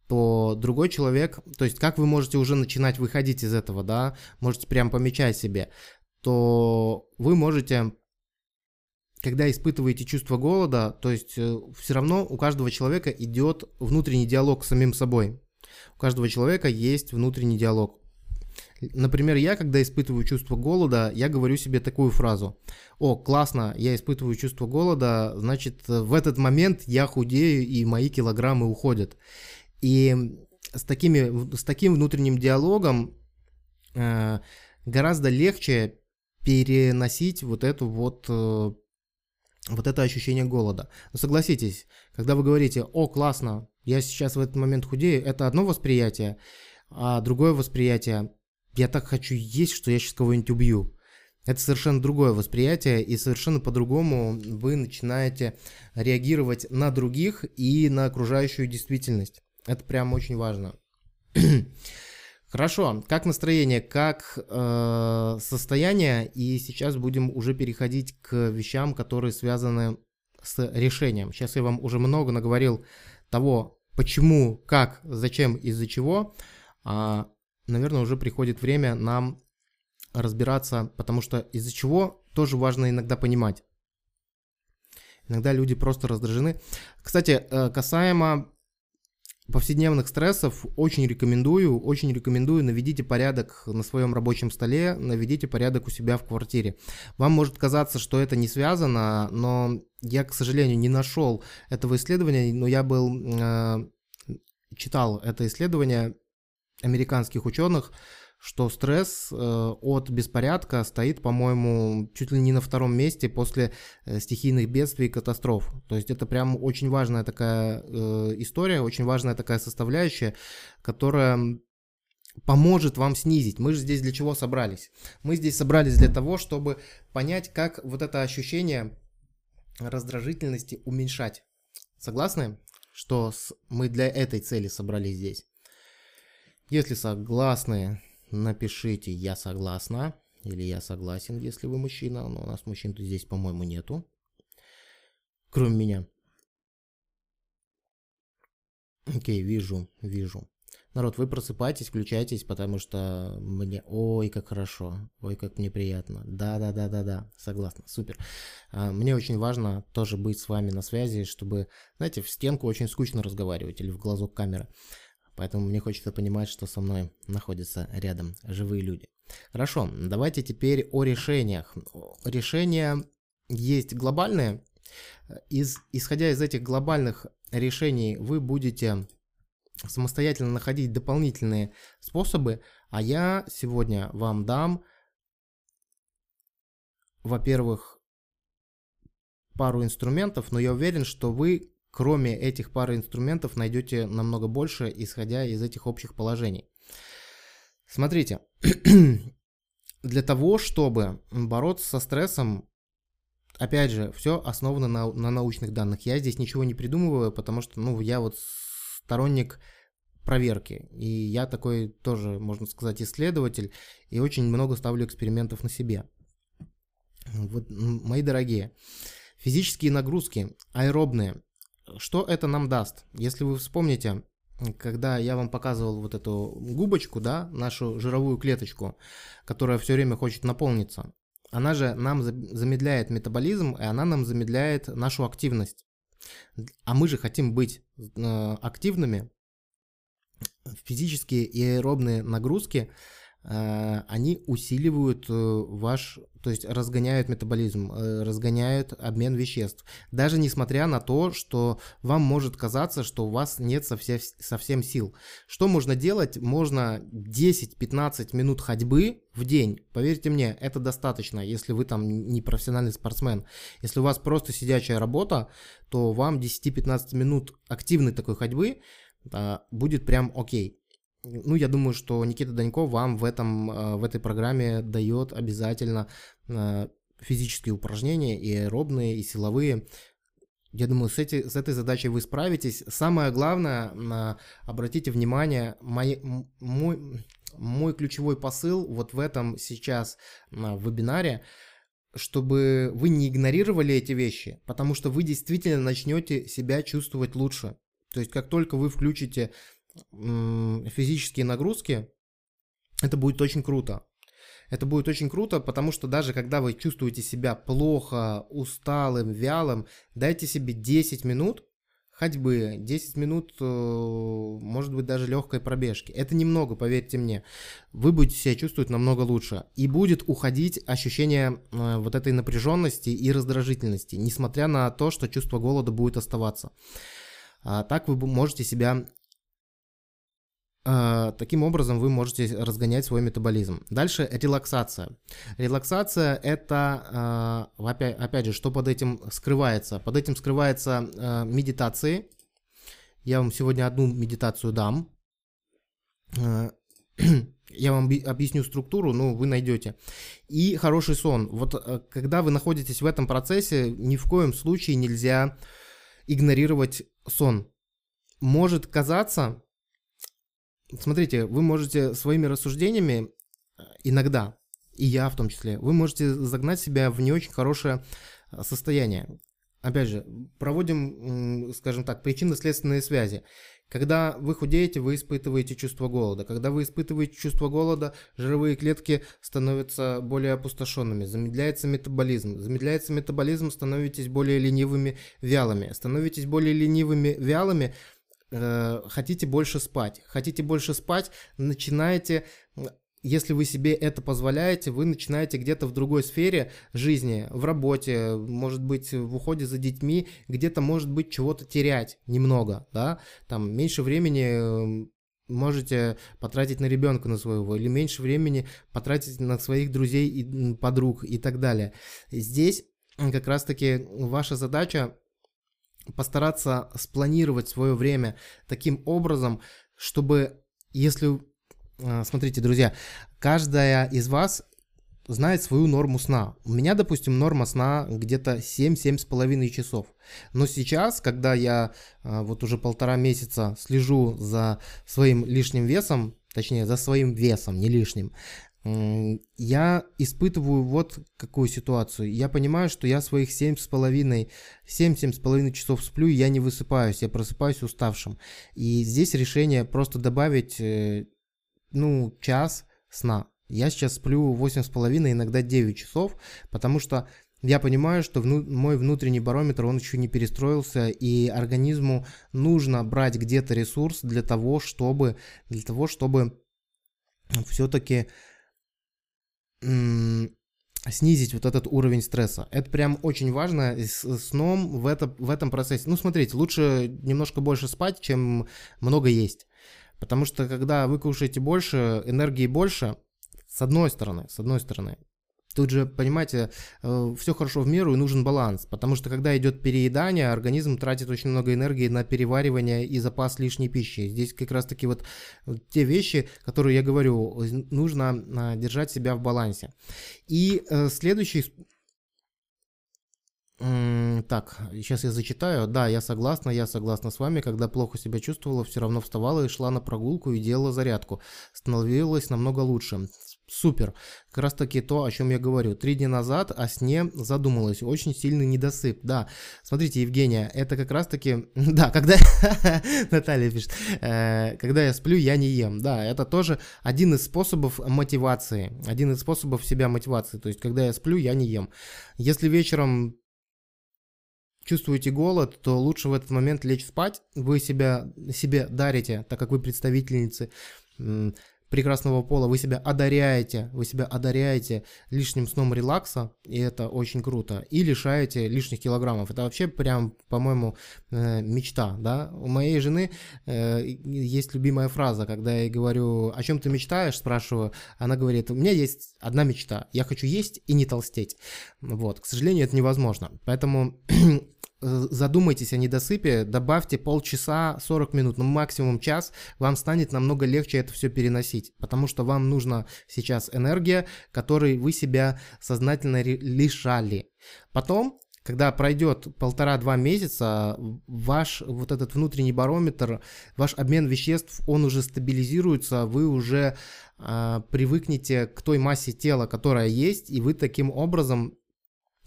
то другой человек, то есть как вы можете уже начинать выходить из этого, да, можете прям помечать себе, то вы можете, когда испытываете чувство голода, то есть э, все равно у каждого человека идет внутренний диалог с самим собой. У каждого человека есть внутренний диалог. Например, я, когда испытываю чувство голода, я говорю себе такую фразу. О, классно, я испытываю чувство голода, значит, в этот момент я худею и мои килограммы уходят. И с, такими, с таким внутренним диалогом э, гораздо легче переносить вот эту вот э, вот это ощущение голода. Но согласитесь, когда вы говорите, о, классно, я сейчас в этот момент худею, это одно восприятие, а другое восприятие, я так хочу есть, что я сейчас кого-нибудь убью. Это совершенно другое восприятие, и совершенно по-другому вы начинаете реагировать на других и на окружающую действительность. Это прям очень важно. [clears throat] Хорошо, как настроение, как э, состояние, и сейчас будем уже переходить к вещам, которые связаны с решением. Сейчас я вам уже много наговорил того, почему, как, зачем, из-за чего. А, наверное, уже приходит время нам разбираться, потому что из-за чего тоже важно иногда понимать. Иногда люди просто раздражены. Кстати, э, касаемо повседневных стрессов очень рекомендую, очень рекомендую, наведите порядок на своем рабочем столе, наведите порядок у себя в квартире. Вам может казаться, что это не связано, но я, к сожалению, не нашел этого исследования, но я был, э, читал это исследование американских ученых, что стресс э, от беспорядка стоит, по-моему, чуть ли не на втором месте после э, стихийных бедствий и катастроф. То есть это прям очень важная такая э, история, очень важная такая составляющая, которая поможет вам снизить. Мы же здесь для чего собрались? Мы здесь собрались для того, чтобы понять, как вот это ощущение раздражительности уменьшать. Согласны, что мы для этой цели собрались здесь? Если согласны, напишите «я согласна» или «я согласен», если вы мужчина, но у нас мужчин здесь, по-моему, нету, кроме меня. Окей, вижу, вижу. Народ, вы просыпайтесь, включайтесь, потому что мне... Ой, как хорошо, ой, как мне приятно. Да-да-да-да-да, согласна, супер. А, мне очень важно тоже быть с вами на связи, чтобы, знаете, в стенку очень скучно разговаривать или в глазок камеры. Поэтому мне хочется понимать, что со мной находятся рядом живые люди. Хорошо, давайте теперь о решениях. Решения есть глобальные. Из, исходя из этих глобальных решений вы будете самостоятельно находить дополнительные способы, а я сегодня вам дам, во-первых, пару инструментов, но я уверен, что вы кроме этих пары инструментов найдете намного больше, исходя из этих общих положений. Смотрите, [clears throat] для того, чтобы бороться со стрессом, опять же, все основано на, на научных данных. Я здесь ничего не придумываю, потому что, ну, я вот сторонник проверки. И я такой тоже, можно сказать, исследователь, и очень много ставлю экспериментов на себе. Вот, мои дорогие, физические нагрузки аэробные что это нам даст? Если вы вспомните, когда я вам показывал вот эту губочку, да, нашу жировую клеточку, которая все время хочет наполниться, она же нам замедляет метаболизм, и она нам замедляет нашу активность. А мы же хотим быть э, активными. Физические и аэробные нагрузки они усиливают э, ваш, то есть разгоняют метаболизм, э, разгоняют обмен веществ. Даже несмотря на то, что вам может казаться, что у вас нет совсем, совсем сил. Что можно делать? Можно 10-15 минут ходьбы в день. Поверьте мне, это достаточно, если вы там не профессиональный спортсмен. Если у вас просто сидячая работа, то вам 10-15 минут активной такой ходьбы будет прям окей ну, я думаю, что Никита Данько вам в, этом, э, в этой программе дает обязательно э, физические упражнения, и аэробные, и силовые. Я думаю, с, эти, с этой задачей вы справитесь. Самое главное, обратите внимание, мой, мой, мой ключевой посыл вот в этом сейчас вебинаре, чтобы вы не игнорировали эти вещи, потому что вы действительно начнете себя чувствовать лучше. То есть как только вы включите физические нагрузки, это будет очень круто. Это будет очень круто, потому что даже когда вы чувствуете себя плохо, усталым, вялым, дайте себе 10 минут ходьбы, 10 минут, э, может быть, даже легкой пробежки. Это немного, поверьте мне. Вы будете себя чувствовать намного лучше. И будет уходить ощущение э, вот этой напряженности и раздражительности, несмотря на то, что чувство голода будет оставаться. А так вы можете себя таким образом вы можете разгонять свой метаболизм. Дальше релаксация. Релаксация это, а, опять, же, что под этим скрывается? Под этим скрывается а, медитации. Я вам сегодня одну медитацию дам. [clears throat] Я вам объясню структуру, ну, вы найдете. И хороший сон. Вот когда вы находитесь в этом процессе, ни в коем случае нельзя игнорировать сон. Может казаться, смотрите, вы можете своими рассуждениями э, иногда, и я в том числе, вы можете загнать себя в не очень хорошее э, состояние. Опять же, проводим, скажем так, причинно-следственные связи. Когда вы худеете, вы испытываете чувство голода. Когда вы испытываете чувство голода, жировые клетки становятся более опустошенными, замедляется метаболизм. Замедляется метаболизм, становитесь более ленивыми, вялыми. Становитесь более ленивыми, вялыми, э, хотите больше спать. Хотите больше спать, начинаете если вы себе это позволяете, вы начинаете где-то в другой сфере жизни, в работе, может быть, в уходе за детьми, где-то, может быть, чего-то терять немного, да, там меньше времени эм, можете потратить на ребенка на своего, или меньше времени потратить на своих друзей и подруг и так далее. Здесь как раз-таки ваша задача постараться спланировать свое время таким образом, чтобы если а, смотрите, друзья, каждая из вас знает свою норму сна. У меня, допустим, норма сна где-то 7-7,5 часов. Но сейчас, когда я а, вот уже полтора месяца слежу за своим лишним весом, точнее, за своим весом, не лишним, я испытываю вот какую ситуацию. Я понимаю, что я своих 7,5, 7-7,5 часов сплю, и я не высыпаюсь, я просыпаюсь уставшим. И здесь решение просто добавить э, ну, час сна. Я сейчас сплю 8,5, иногда 9 часов, потому что я понимаю, что вну, мой внутренний барометр, он еще не перестроился, и организму нужно брать где-то ресурс для того, чтобы, для того, чтобы все-таки снизить вот этот уровень стресса. Это прям очень важно с сном в, это, в этом процессе. Ну, смотрите, лучше немножко больше спать, чем много есть. Потому что когда вы кушаете больше, энергии больше, с одной стороны, с одной стороны, Тут же, понимаете, э, все хорошо в меру и нужен баланс, потому что когда идет переедание, организм тратит очень много энергии на переваривание и запас лишней пищи. Здесь как раз таки вот те вещи, которые я говорю, нужно а, держать себя в балансе. И э, следующий так, сейчас я зачитаю. Да, я согласна, я согласна с вами. Когда плохо себя чувствовала, все равно вставала и шла на прогулку и делала зарядку. Становилось намного лучше. Супер. Как раз таки то, о чем я говорю. Три дня назад о сне задумалась. Очень сильный недосып. Да, смотрите, Евгения, это как раз таки... [laughs] Да, когда... [laughs] Наталья пишет. Э, когда я сплю, я не ем. Да, это тоже один из способов мотивации. Один из способов себя мотивации. То есть, когда я сплю, я не ем. Если вечером чувствуете голод, то лучше в этот момент лечь спать. Вы себя, себе дарите, так как вы представительницы прекрасного пола, вы себя одаряете, вы себя одаряете лишним сном релакса, и это очень круто, и лишаете лишних килограммов. Это вообще прям, по-моему, э, мечта, да. У моей жены э, есть любимая фраза, когда я говорю, о чем ты мечтаешь, спрашиваю, она говорит, у меня есть одна мечта, я хочу есть и не толстеть. Вот, к сожалению, это невозможно. Поэтому [clears throat] задумайтесь о недосыпе, добавьте полчаса, 40 минут, ну максимум час, вам станет намного легче это все переносить, потому что вам нужна сейчас энергия, которой вы себя сознательно лишали. Потом, когда пройдет полтора-два месяца, ваш вот этот внутренний барометр, ваш обмен веществ, он уже стабилизируется, вы уже э, привыкнете к той массе тела, которая есть, и вы таким образом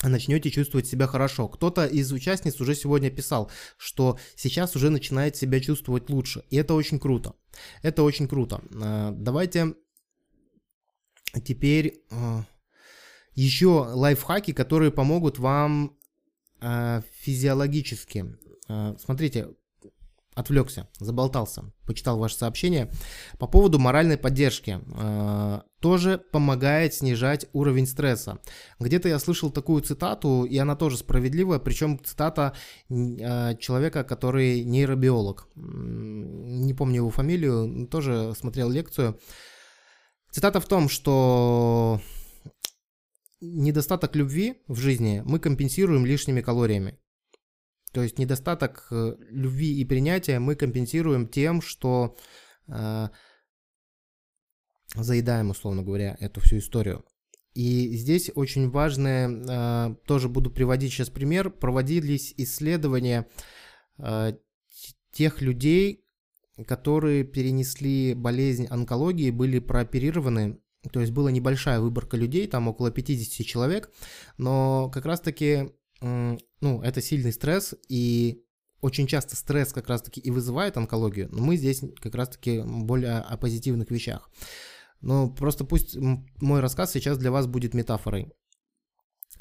начнете чувствовать себя хорошо. Кто-то из участниц уже сегодня писал, что сейчас уже начинает себя чувствовать лучше. И это очень круто. Это очень круто. А, давайте теперь а, еще лайфхаки, которые помогут вам а, физиологически. Смотрите, отвлекся, заболтался, почитал ваше сообщение. По поводу моральной поддержки. Э, тоже помогает снижать уровень стресса. Где-то я слышал такую цитату, и она тоже справедливая, причем цитата э, человека, который нейробиолог. Не помню его фамилию, тоже смотрел лекцию. Цитата в том, что недостаток любви в жизни мы компенсируем лишними калориями. То есть недостаток э, любви и принятия мы компенсируем тем, что э, заедаем, условно говоря, эту всю историю. И здесь очень важное, э, тоже буду приводить сейчас пример, проводились исследования э, тех людей, которые перенесли болезнь онкологии, были прооперированы, то есть была небольшая выборка людей, там около 50 человек, но как раз-таки, ну, это сильный стресс, и очень часто стресс как раз-таки и вызывает онкологию, но мы здесь как раз-таки более о позитивных вещах. Но просто пусть мой рассказ сейчас для вас будет метафорой.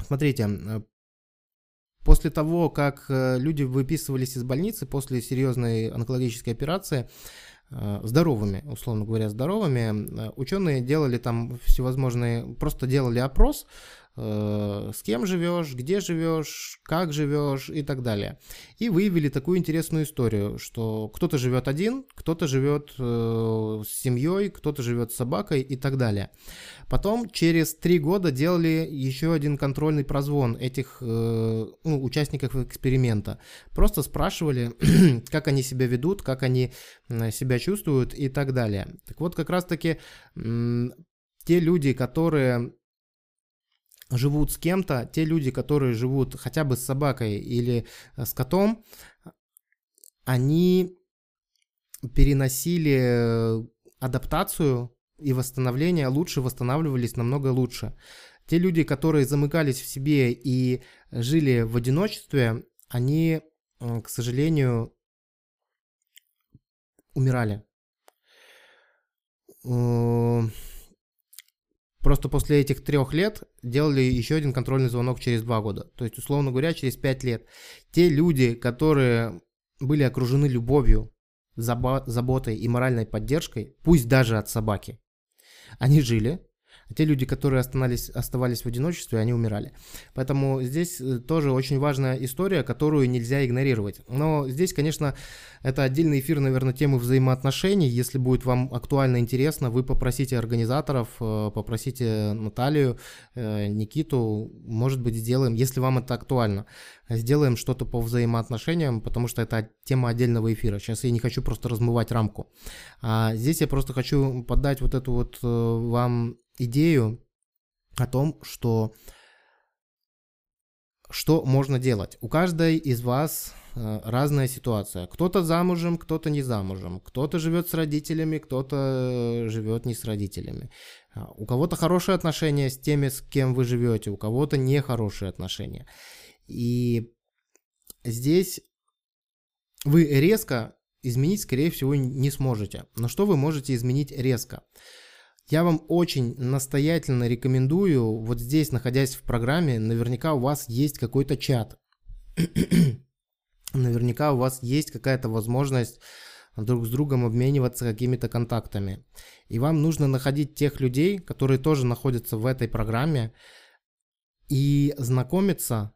Смотрите, э, после того, как э, люди выписывались из больницы после серьезной онкологической операции, э, здоровыми, условно говоря, здоровыми, ученые делали там всевозможные, просто делали опрос, Э, с кем живешь, где живешь, как живешь и так далее. И выявили такую интересную историю, что кто-то живет один, кто-то живет э, с семьей, кто-то живет с собакой и так далее. Потом через три года делали еще один контрольный прозвон этих э, ну, участников эксперимента. Просто спрашивали, [clears throat] как они себя ведут, как они себя чувствуют и так далее. Так вот, как раз-таки те люди, которые живут с кем-то, те люди, которые живут хотя бы с собакой или э, с котом, они переносили э, адаптацию и восстановление лучше, восстанавливались намного лучше. Те люди, которые замыкались в себе и жили в одиночестве, они, э, к сожалению, умирали. Просто после этих трех лет делали еще один контрольный звонок через два года. То есть, условно говоря, через пять лет. Те люди, которые были окружены любовью, заботой и моральной поддержкой, пусть даже от собаки, они жили, а те люди, которые оставались, оставались в одиночестве, они умирали. Поэтому здесь э, тоже очень важная история, которую нельзя игнорировать. Но здесь, конечно, это отдельный эфир, наверное, темы взаимоотношений. Если будет вам актуально интересно, вы попросите организаторов, э, попросите Наталью, э, Никиту, может быть, сделаем, если вам это актуально, сделаем что-то по взаимоотношениям, потому что это тема отдельного эфира. Сейчас я не хочу просто размывать рамку. А здесь я просто хочу подать вот эту вот вам идею о том, что что можно делать. У каждой из вас э, разная ситуация. Кто-то замужем, кто-то не замужем. Кто-то живет с родителями, кто-то живет не с родителями. А, у кого-то хорошие отношения с теми, с кем вы живете, у кого-то нехорошие отношения. И здесь вы резко изменить, скорее всего, не сможете. Но что вы можете изменить резко? Я вам очень настоятельно рекомендую, вот здесь, находясь в программе, наверняка у вас есть какой-то чат. [clears throat] наверняка у вас есть какая-то возможность друг с другом обмениваться какими-то контактами. И вам нужно находить тех людей, которые тоже находятся в этой программе, и знакомиться,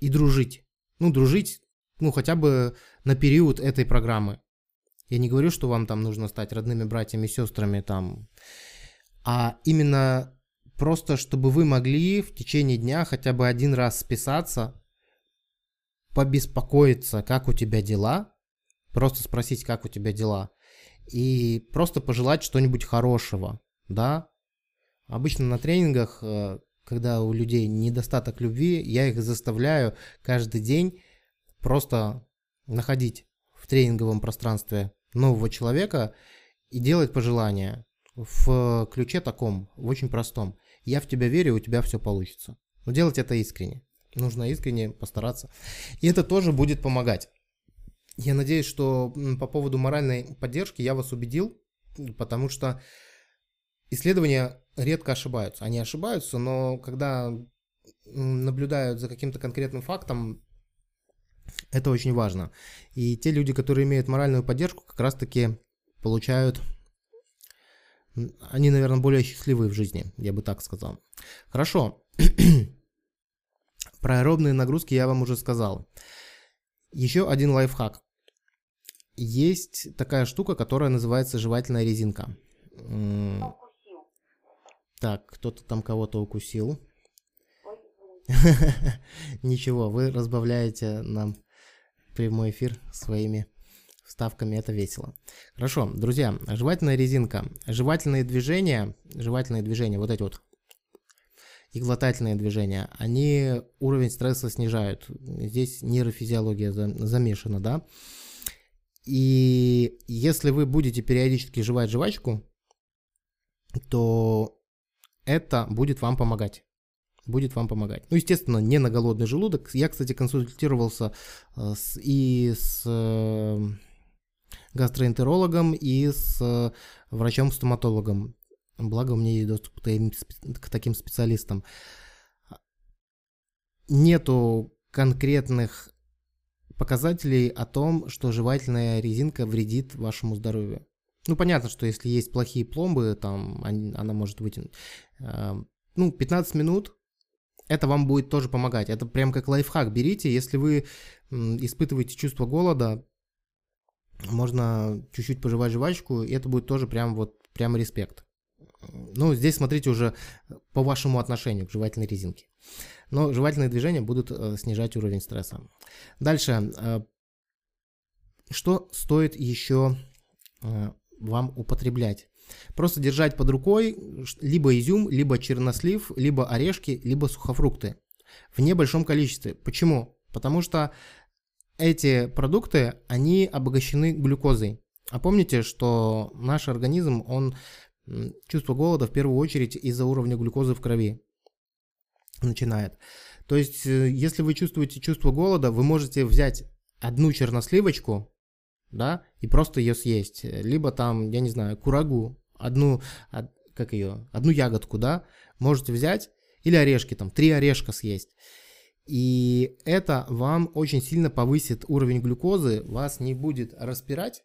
и дружить. Ну, дружить, ну, хотя бы на период этой программы. Я не говорю, что вам там нужно стать родными братьями сестрами там, а именно просто, чтобы вы могли в течение дня хотя бы один раз списаться, побеспокоиться, как у тебя дела, просто спросить, как у тебя дела, и просто пожелать что-нибудь хорошего, да. Обычно на тренингах, э, когда у людей недостаток любви, я их заставляю каждый день просто находить в тренинговом пространстве нового человека и делать пожелания в ключе таком, в очень простом. Я в тебя верю, у тебя все получится. Но делать это искренне. Нужно искренне постараться. И это тоже будет помогать. Я надеюсь, что по поводу моральной поддержки я вас убедил, потому что исследования редко ошибаются. Они ошибаются, но когда наблюдают за каким-то конкретным фактом, это очень важно. И те люди, которые имеют моральную поддержку, как раз-таки получают... Они, наверное, более счастливые в жизни, я бы так сказал. Хорошо. [clears throat] Про аэробные нагрузки я вам уже сказал. Еще один лайфхак. Есть такая штука, которая называется жевательная резинка. Так, кто-то там кого-то укусил. [laughs] Ничего, вы разбавляете нам прямой эфир своими вставками, это весело. Хорошо, друзья, жевательная резинка. Жевательные движения, жевательные движения, вот эти вот и глотательные движения, они уровень стресса снижают. Здесь нейрофизиология замешана, да. И если вы будете периодически жевать жвачку, то это будет вам помогать. Будет вам помогать. Ну, естественно, не на голодный желудок. Я, кстати, консультировался э, с, и с э, гастроэнтерологом, и с э, врачом-стоматологом. Благо, у меня есть доступ к таким специалистам. Нету конкретных показателей о том, что жевательная резинка вредит вашему здоровью. Ну, понятно, что если есть плохие пломбы, там она может вытянуть. Ну, 15 минут, это вам будет тоже помогать. Это прям как лайфхак берите. Если вы испытываете чувство голода, можно чуть-чуть пожевать жвачку, и это будет тоже прям вот, прям респект. Ну, здесь смотрите уже по вашему отношению к жевательной резинке. Но жевательные движения будут э, снижать уровень стресса. Дальше. Э, что стоит еще э, вам употреблять? Просто держать под рукой либо изюм, либо чернослив, либо орешки, либо сухофрукты в небольшом количестве. Почему? Потому что эти продукты, они обогащены глюкозой. А помните, что наш организм, он чувство голода в первую очередь из-за уровня глюкозы в крови начинает. То есть, э, если вы чувствуете чувство голода, вы можете взять одну черносливочку, да, и просто ее съесть. Либо там, я не знаю, курагу, одну, как ее, одну ягодку, да, можете взять, или орешки, там, три орешка съесть. И это вам очень сильно повысит уровень глюкозы, вас не будет распирать,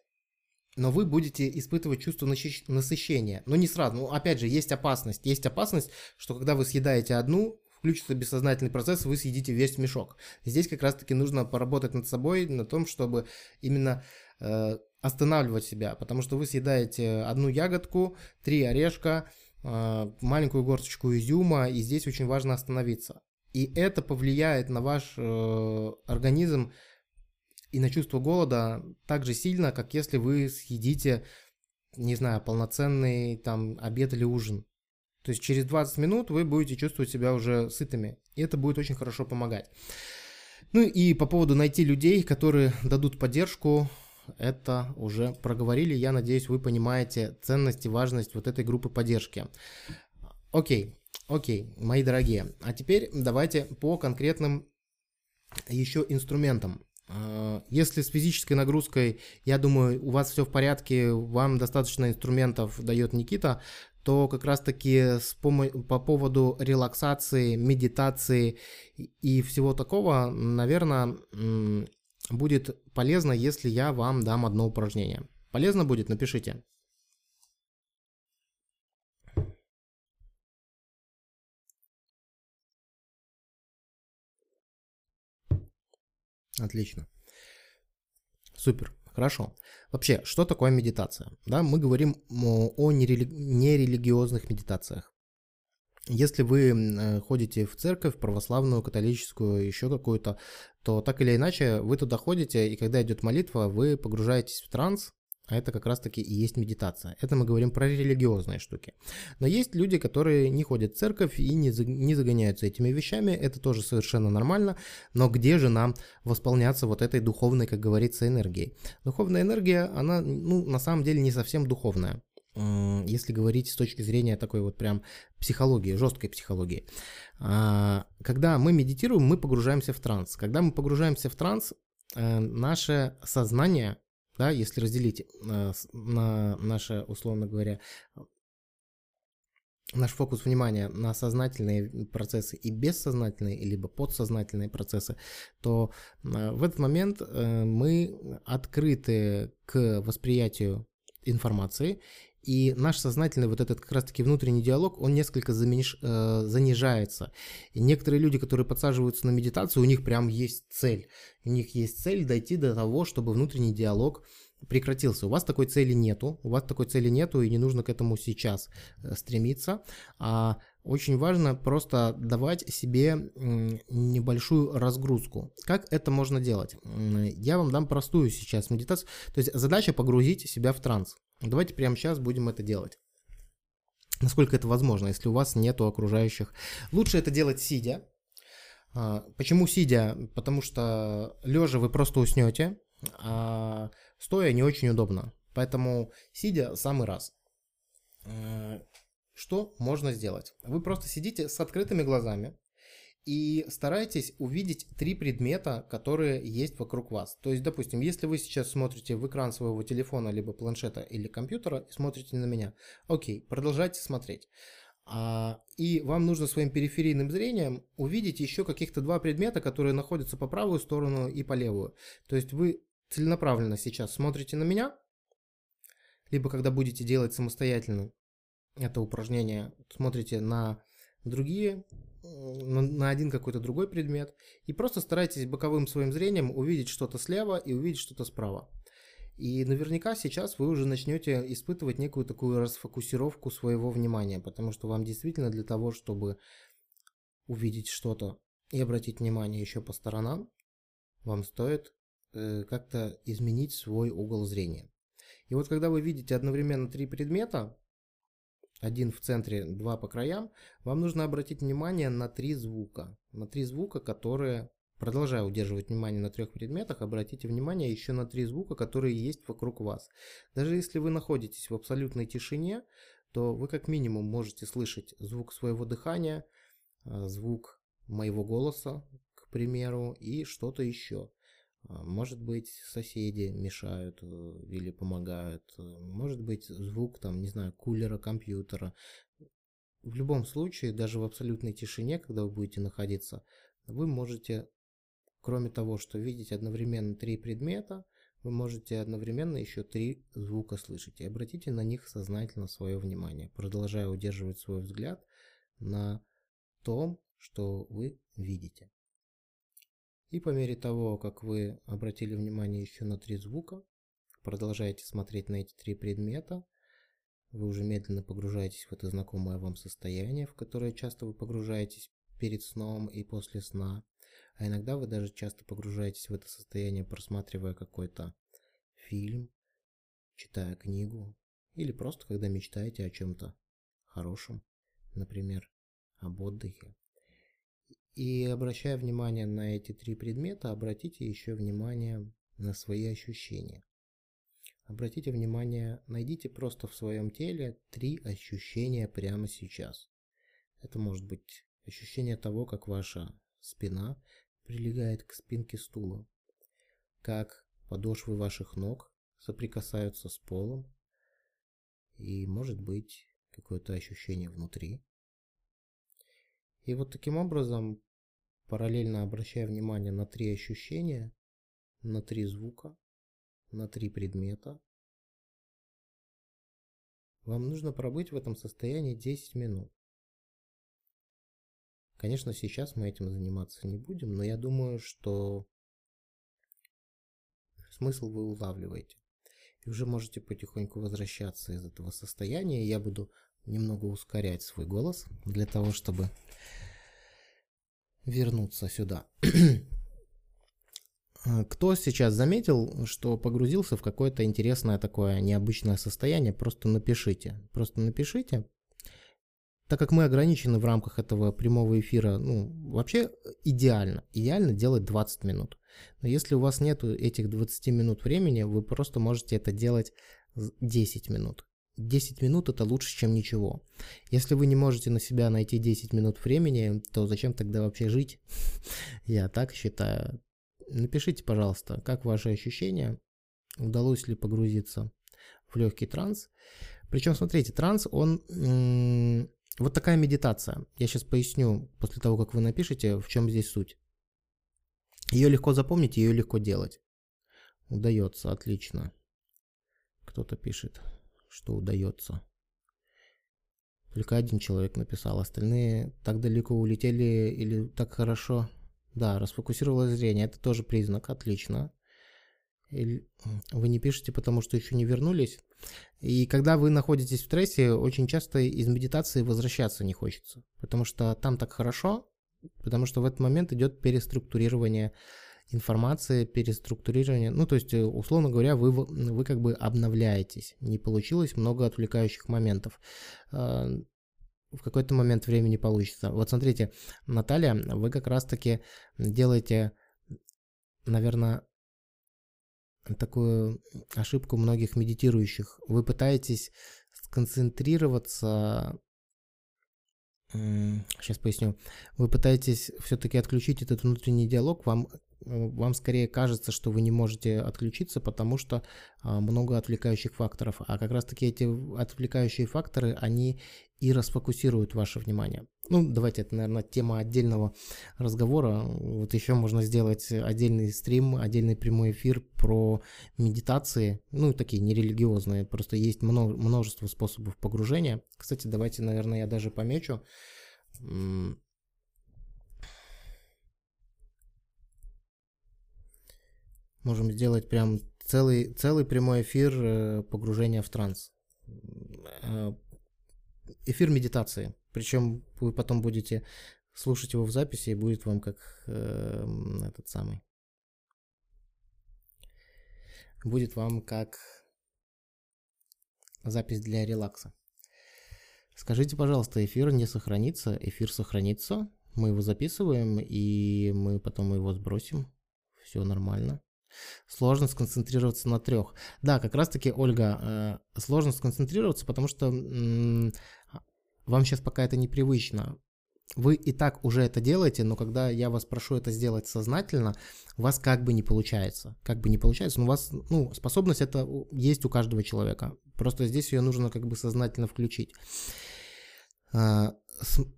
но вы будете испытывать чувство насыщения. Но не сразу. Ну, опять же, есть опасность. Есть опасность, что когда вы съедаете одну, включится бессознательный процесс, вы съедите весь мешок. Здесь как раз-таки нужно поработать над собой, на том, чтобы именно э, останавливать себя, потому что вы съедаете одну ягодку, три орешка, э, маленькую горсточку изюма, и здесь очень важно остановиться. И это повлияет на ваш э, организм и на чувство голода так же сильно, как если вы съедите, не знаю, полноценный там обед или ужин. То есть через 20 минут вы будете чувствовать себя уже сытыми, и это будет очень хорошо помогать. Ну и по поводу найти людей, которые дадут поддержку, это уже проговорили. Я надеюсь, вы понимаете ценность и важность вот этой группы поддержки. Окей, окей, мои дорогие. А теперь давайте по конкретным еще инструментам. А, если с физической нагрузкой, я думаю, у вас все в порядке, вам достаточно инструментов дает Никита, то как раз-таки с по поводу релаксации, медитации и всего такого, наверное, будет полезно, если я вам дам одно упражнение. Полезно будет? Напишите. Отлично. Супер. Хорошо. Вообще, что такое медитация? Да, мы говорим о нерелигиозных медитациях. Если вы э, ходите в церковь, православную, католическую, еще какую-то, то так или иначе вы туда ходите, и когда идет молитва, вы погружаетесь в транс, а это как раз-таки и есть медитация. Это мы говорим про религиозные штуки. Но есть люди, которые не ходят в церковь и не, не загоняются этими вещами. Это тоже совершенно нормально. Но где же нам восполняться вот этой духовной, как говорится, энергией? Духовная энергия, она ну, на самом деле не совсем духовная если говорить с точки зрения такой вот прям психологии, жесткой психологии. А, когда мы медитируем, мы погружаемся в транс. Когда мы погружаемся в транс, э, наше сознание да, если разделить э, на наше, условно говоря, наш фокус внимания на сознательные процессы и бессознательные, либо подсознательные процессы, то э, в этот момент мы открыты к восприятию информации, и наш сознательный вот этот как раз-таки внутренний диалог, он несколько замениш, э, занижается. И некоторые люди, которые подсаживаются на медитацию, у них прям есть цель. У них есть цель дойти до того, чтобы внутренний диалог прекратился. У вас такой цели нету, у вас такой цели нету, и не нужно к этому сейчас э, стремиться. А очень важно просто давать себе небольшую разгрузку. Как это можно делать? Я вам дам простую сейчас медитацию. То есть задача погрузить себя в транс. Давайте прямо сейчас будем это делать. Насколько это возможно, если у вас нету окружающих. Лучше это делать сидя. А, почему сидя? Потому что лежа вы просто уснете, а Стоя не очень удобно. Поэтому сидя самый раз. Э, что можно сделать? Вы просто сидите с открытыми глазами и старайтесь увидеть три предмета, которые есть вокруг вас. То есть, допустим, если вы сейчас смотрите в экран своего телефона, либо планшета или компьютера и смотрите на меня, окей, продолжайте смотреть. А, и вам нужно своим периферийным зрением увидеть еще каких-то два предмета, которые находятся по правую сторону и по левую. То есть вы целенаправленно сейчас смотрите на меня, либо когда будете делать самостоятельно это упражнение, смотрите на другие, на, один какой-то другой предмет и просто старайтесь боковым своим зрением увидеть что-то слева и увидеть что-то справа. И наверняка сейчас вы уже начнете испытывать некую такую расфокусировку своего внимания, потому что вам действительно для того, чтобы увидеть что-то и обратить внимание еще по сторонам, вам стоит э, как-то изменить свой угол зрения. И вот когда вы видите одновременно три предмета, один в центре, два по краям, вам нужно обратить внимание на три звука. На три звука, которые Продолжая удерживать внимание на трех предметах, обратите внимание еще на три звука, которые есть вокруг вас. Даже если вы находитесь в абсолютной тишине, то вы как минимум можете слышать звук своего дыхания, а, звук моего голоса, к примеру, и что-то еще. А, может быть, соседи мешают э, или помогают. Может быть, звук, там, не знаю, кулера, компьютера. В любом случае, даже в абсолютной тишине, когда вы будете находиться, вы можете Кроме того, что видеть одновременно три предмета, вы можете одновременно еще три звука слышать. И обратите на них сознательно свое внимание, продолжая удерживать свой взгляд на том, что вы видите. И по мере того, как вы обратили внимание еще на три звука, продолжаете смотреть на эти три предмета, вы уже медленно погружаетесь в это знакомое вам состояние, в которое часто вы погружаетесь перед сном и после сна. А иногда вы даже часто погружаетесь в это состояние, просматривая какой-то фильм, читая книгу, или просто когда мечтаете о чем-то хорошем, например, об отдыхе. И обращая внимание на эти три предмета, обратите еще внимание на свои ощущения. Обратите внимание, найдите просто в своем теле три ощущения прямо сейчас. Это может быть ощущение того, как ваша спина прилегает к спинке стула, как подошвы ваших ног соприкасаются с полом, и может быть какое-то ощущение внутри. И вот таким образом, параллельно обращая внимание на три ощущения, на три звука, на три предмета, вам нужно пробыть в этом состоянии 10 минут. Конечно, сейчас мы этим заниматься не будем, но я думаю, что смысл вы улавливаете. И уже можете потихоньку возвращаться из этого состояния. Я буду немного ускорять свой голос для того, чтобы вернуться сюда. [clears throat] Кто сейчас заметил, что погрузился в какое-то интересное такое необычное состояние, просто напишите. Просто напишите, так как мы ограничены в рамках этого прямого эфира, ну, вообще идеально, идеально делать 20 минут. Но если у вас нет этих 20 минут времени, вы просто можете это делать 10 минут. 10 минут это лучше, чем ничего. Если вы не можете на себя найти 10 минут времени, то зачем тогда вообще жить? [laughs] Я так считаю. Напишите, пожалуйста, как ваши ощущения, удалось ли погрузиться в легкий транс. Причем, смотрите, транс, он вот такая медитация. Я сейчас поясню после того, как вы напишете, в чем здесь суть. Ее легко запомнить, ее легко делать. Удается, отлично. Кто-то пишет, что удается. Только один человек написал, остальные так далеко улетели или так хорошо. Да, расфокусировалось зрение, это тоже признак, отлично. Или вы не пишете, потому что еще не вернулись. И когда вы находитесь в стрессе, очень часто из медитации возвращаться не хочется, потому что там так хорошо, потому что в этот момент идет переструктурирование информации, переструктурирование, ну то есть, э, условно говоря, вы, вы как бы обновляетесь, не получилось много отвлекающих моментов а, в какой-то момент времени получится. Вот смотрите, Наталья, вы как раз-таки делаете, наверное, такую ошибку многих медитирующих. Вы пытаетесь сконцентрироваться Сейчас поясню. Вы пытаетесь все-таки отключить этот внутренний диалог, вам, вам скорее кажется, что вы не можете отключиться, потому что а, много отвлекающих факторов. А как раз-таки эти отвлекающие факторы, они и расфокусируют ваше внимание. Ну, давайте, это, наверное, тема отдельного разговора. Вот еще можно сделать отдельный стрим, отдельный прямой эфир про медитации, ну, такие нерелигиозные, просто есть множество способов погружения. Кстати, давайте, наверное, я даже помечу. Можем сделать прям целый, целый прямой эфир э, погружения в транс. Э, эфир медитации. Причем вы потом будете слушать его в записи, и будет вам как э, этот самый. Будет вам как запись для релакса. Скажите, пожалуйста, эфир не сохранится? Эфир сохранится. Мы его записываем, и мы потом его сбросим. Все нормально. Сложно сконцентрироваться на трех. Да, как раз-таки, Ольга, э, сложно сконцентрироваться, потому что вам сейчас пока это непривычно. Вы и так уже это делаете, но когда я вас прошу это сделать сознательно, у вас как бы не получается. Как бы не получается, но у вас, ну, способность это есть у каждого человека. Просто здесь ее нужно как бы сознательно включить. А,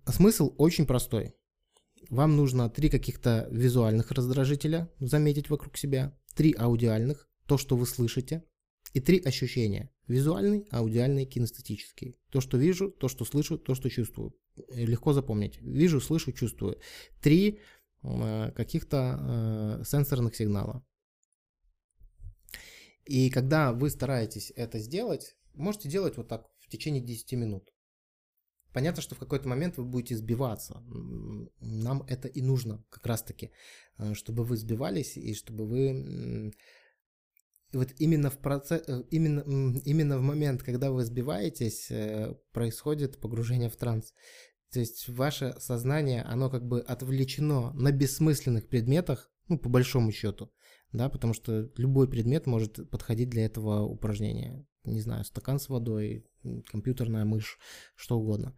смысл очень простой. Вам нужно три каких-то визуальных раздражителя заметить вокруг себя, три аудиальных, то, что вы слышите, и три ощущения. Визуальный, аудиальный, кинестетический. То, что вижу, то, что слышу, то, что чувствую. Э, легко запомнить. Вижу, слышу, чувствую. Три э, каких-то э, сенсорных сигнала. И когда вы стараетесь это сделать, можете делать вот так в течение 10 минут. Понятно, что в какой-то момент вы будете сбиваться. Нам это и нужно как раз-таки, э, чтобы вы сбивались и чтобы вы и вот именно в процесс, э, именно, именно в момент, когда вы сбиваетесь, э, происходит погружение в транс. То есть ваше сознание, оно как бы отвлечено на бессмысленных предметах, ну, по большому счету, да, потому что любой предмет может подходить для этого упражнения. Не знаю, стакан с водой, компьютерная мышь, что угодно.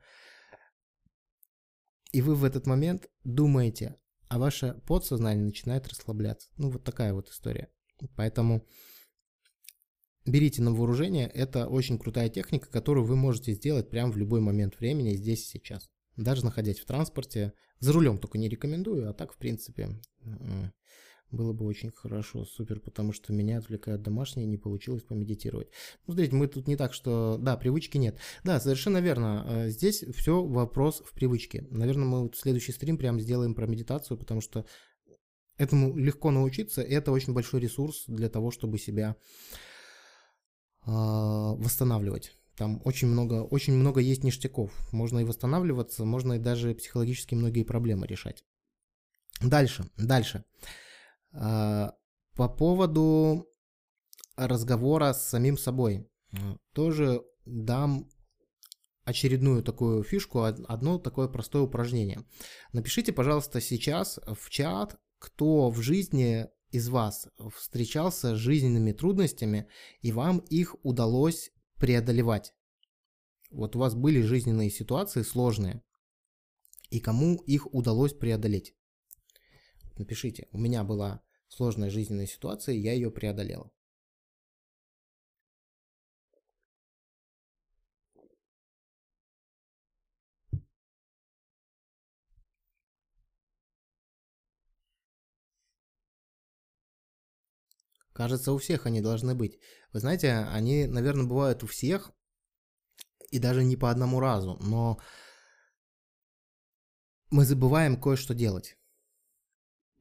И вы в этот момент думаете, а ваше подсознание начинает расслабляться. Ну, вот такая вот история. Поэтому берите на вооружение, это очень крутая техника, которую вы можете сделать прямо в любой момент времени, здесь и сейчас. Даже находясь в транспорте, за рулем только не рекомендую, а так, в принципе, было бы очень хорошо, супер, потому что меня отвлекают домашние, не получилось помедитировать. Ну, смотрите, мы тут не так, что... Да, привычки нет. Да, совершенно верно. Э, здесь все вопрос в привычке. Наверное, мы вот следующий стрим прям сделаем про медитацию, потому что этому легко научиться, и это очень большой ресурс для того, чтобы себя а, восстанавливать. Там очень много, очень много есть ништяков. Можно и восстанавливаться, можно и даже психологически многие проблемы решать. Дальше, дальше. А, по поводу разговора с самим собой. Тоже дам очередную такую фишку, одно такое простое упражнение. Напишите, пожалуйста, сейчас в чат, кто в жизни из вас встречался с жизненными трудностями, и вам их удалось преодолевать. Вот у вас были жизненные ситуации сложные, и кому их удалось преодолеть. Напишите, у меня была сложная жизненная ситуация, я ее преодолела. Кажется, у всех они должны быть. Вы знаете, они, наверное, бывают у всех, и даже не по одному разу, но мы забываем кое-что делать.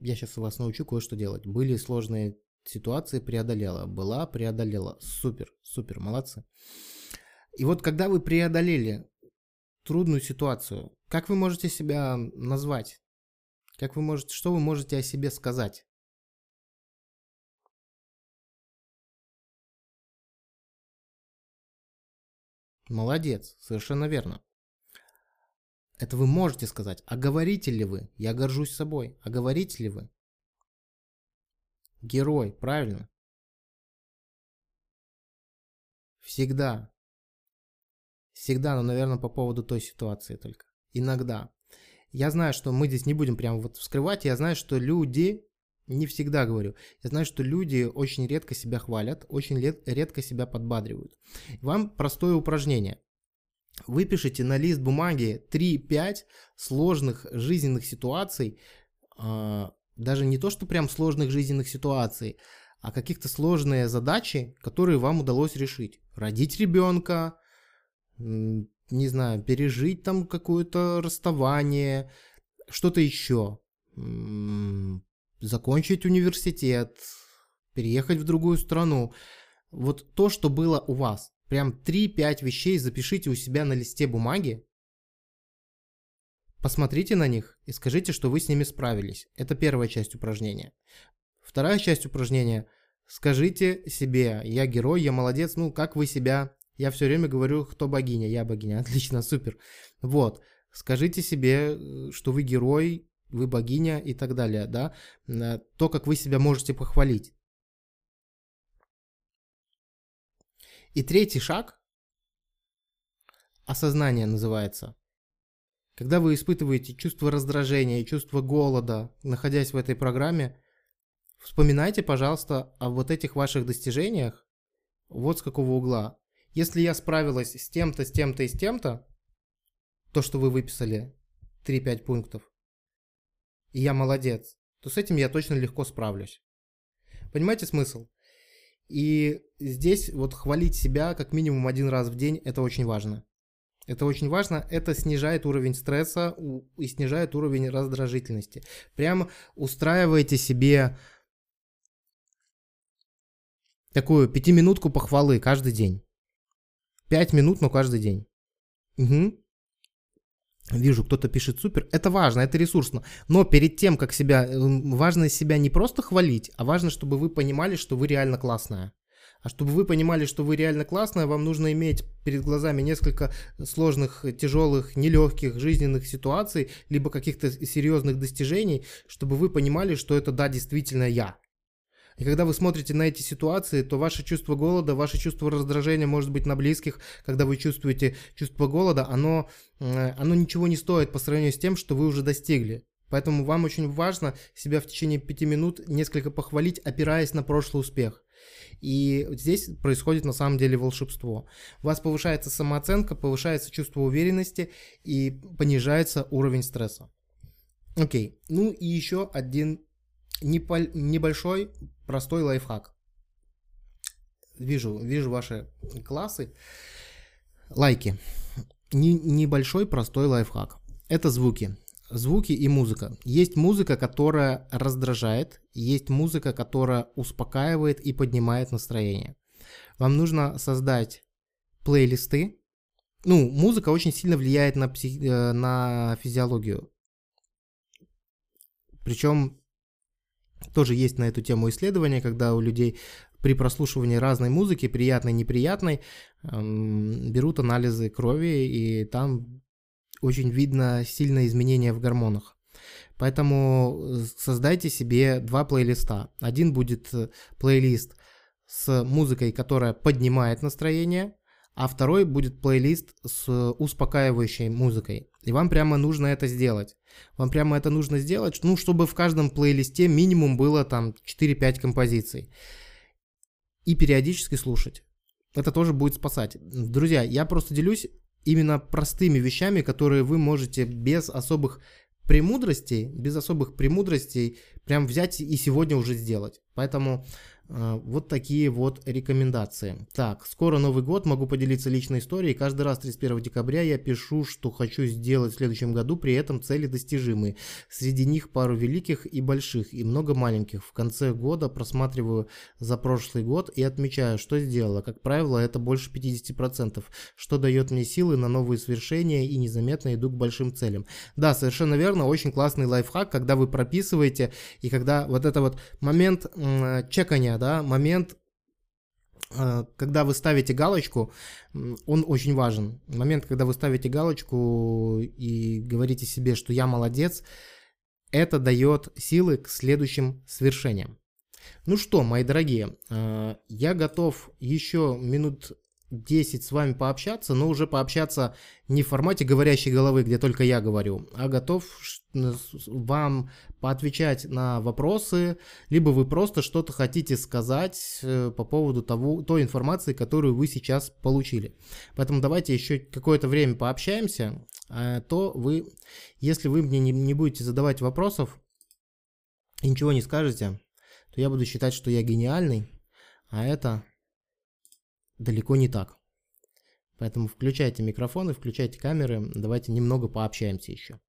Я сейчас вас научу кое-что делать. Были сложные ситуации, преодолела. Была, преодолела. Супер, супер, молодцы. И вот когда вы преодолели трудную ситуацию, как вы можете себя назвать? Как вы можете, что вы можете о себе сказать? Молодец, совершенно верно. Это вы можете сказать. А говорите ли вы? Я горжусь собой. А говорите ли вы? Герой, правильно. Всегда. Всегда, но, наверное, по поводу той ситуации только. Иногда. Я знаю, что мы здесь не будем прямо вот вскрывать. Я знаю, что люди, не всегда говорю, я знаю, что люди очень редко себя хвалят, очень редко себя подбадривают. Вам простое упражнение. Выпишите на лист бумаги 3-5 сложных жизненных ситуаций, а, даже не то, что прям сложных жизненных ситуаций, а каких-то сложные задачи, которые вам удалось решить. Родить ребенка, не знаю, пережить там какое-то расставание, что-то еще, закончить университет, переехать в другую страну. Вот то, что было у вас. Прям 3-5 вещей запишите у себя на листе бумаги, посмотрите на них и скажите, что вы с ними справились. Это первая часть упражнения. Вторая часть упражнения. Скажите себе, я герой, я молодец, ну как вы себя... Я все время говорю, кто богиня, я богиня, [laughs] отлично, супер. Вот, скажите себе, что вы герой, вы богиня и так далее, да, э, то, как вы себя можете похвалить. И третий шаг, осознание называется. Когда вы испытываете чувство раздражения и чувство голода, находясь в этой программе, вспоминайте, пожалуйста, о вот этих ваших достижениях, вот с какого угла. Если я справилась с тем-то, с тем-то и с тем-то, то, что вы выписали, 3-5 пунктов, и я молодец, то с этим я точно легко справлюсь. Понимаете смысл? И здесь вот хвалить себя как минимум один раз в день, это очень важно. Это очень важно, это снижает уровень стресса и снижает уровень раздражительности. Прямо устраивайте себе такую пятиминутку похвалы каждый день. Пять минут, но каждый день. Угу. Вижу, кто-то пишет супер. Это важно, это ресурсно. Но перед тем, как себя... Важно себя не просто хвалить, а важно, чтобы вы понимали, что вы реально классная. А чтобы вы понимали, что вы реально классная, вам нужно иметь перед глазами несколько сложных, тяжелых, нелегких жизненных ситуаций, либо каких-то серьезных достижений, чтобы вы понимали, что это да, действительно я. И когда вы смотрите на эти ситуации, то ваше чувство голода, ваше чувство раздражения, может быть, на близких, когда вы чувствуете чувство голода, оно, э, оно ничего не стоит по сравнению с тем, что вы уже достигли. Поэтому вам очень важно себя в течение пяти минут несколько похвалить, опираясь на прошлый успех. И здесь происходит на самом деле волшебство. У вас повышается самооценка, повышается чувство уверенности и понижается уровень стресса. Окей, ну и еще один небольшой простой лайфхак. Вижу, вижу ваши классы. Лайки. Небольшой простой лайфхак. Это звуки. Звуки и музыка. Есть музыка, которая раздражает, есть музыка, которая успокаивает и поднимает настроение. Вам нужно создать плейлисты. Ну, музыка очень сильно влияет на, псих... Э, на физиологию. Причем тоже есть на эту тему исследования, когда у людей при прослушивании разной музыки, приятной, неприятной, эм, берут анализы крови, и там очень видно сильное изменение в гормонах. Поэтому э, создайте себе два плейлиста. Один будет э, плейлист с музыкой, которая поднимает настроение, а второй будет плейлист с успокаивающей музыкой. И вам прямо нужно это сделать. Вам прямо это нужно сделать, ну, чтобы в каждом плейлисте минимум было там 4-5 композиций. И периодически слушать. Это тоже будет спасать. Друзья, я просто делюсь именно простыми вещами, которые вы можете без особых премудростей, без особых премудростей прям взять и сегодня уже сделать. Поэтому вот такие вот рекомендации. Так, скоро Новый год, могу поделиться личной историей. Каждый раз 31 декабря я пишу, что хочу сделать в следующем году, при этом цели достижимые. Среди них пару великих и больших, и много маленьких. В конце года просматриваю за прошлый год и отмечаю, что сделала. Как правило, это больше 50%, что дает мне силы на новые свершения и незаметно иду к большим целям. Да, совершенно верно, очень классный лайфхак, когда вы прописываете и когда вот это вот момент чекания да, момент, э, когда вы ставите галочку, он очень важен. Момент, когда вы ставите галочку и говорите себе, что я молодец, это дает силы к следующим свершениям. Ну что, мои дорогие, э, я готов еще минут 10 с вами пообщаться, но уже пообщаться не в формате говорящей головы, где только я говорю, а готов вам поотвечать на вопросы, либо вы просто что-то хотите сказать э, по поводу того, той информации, которую вы сейчас получили. Поэтому давайте еще какое-то время пообщаемся, а то вы, если вы мне не, не будете задавать вопросов и ничего не скажете, то я буду считать, что я гениальный, а это далеко не так. Поэтому включайте микрофоны, включайте камеры, давайте немного пообщаемся еще.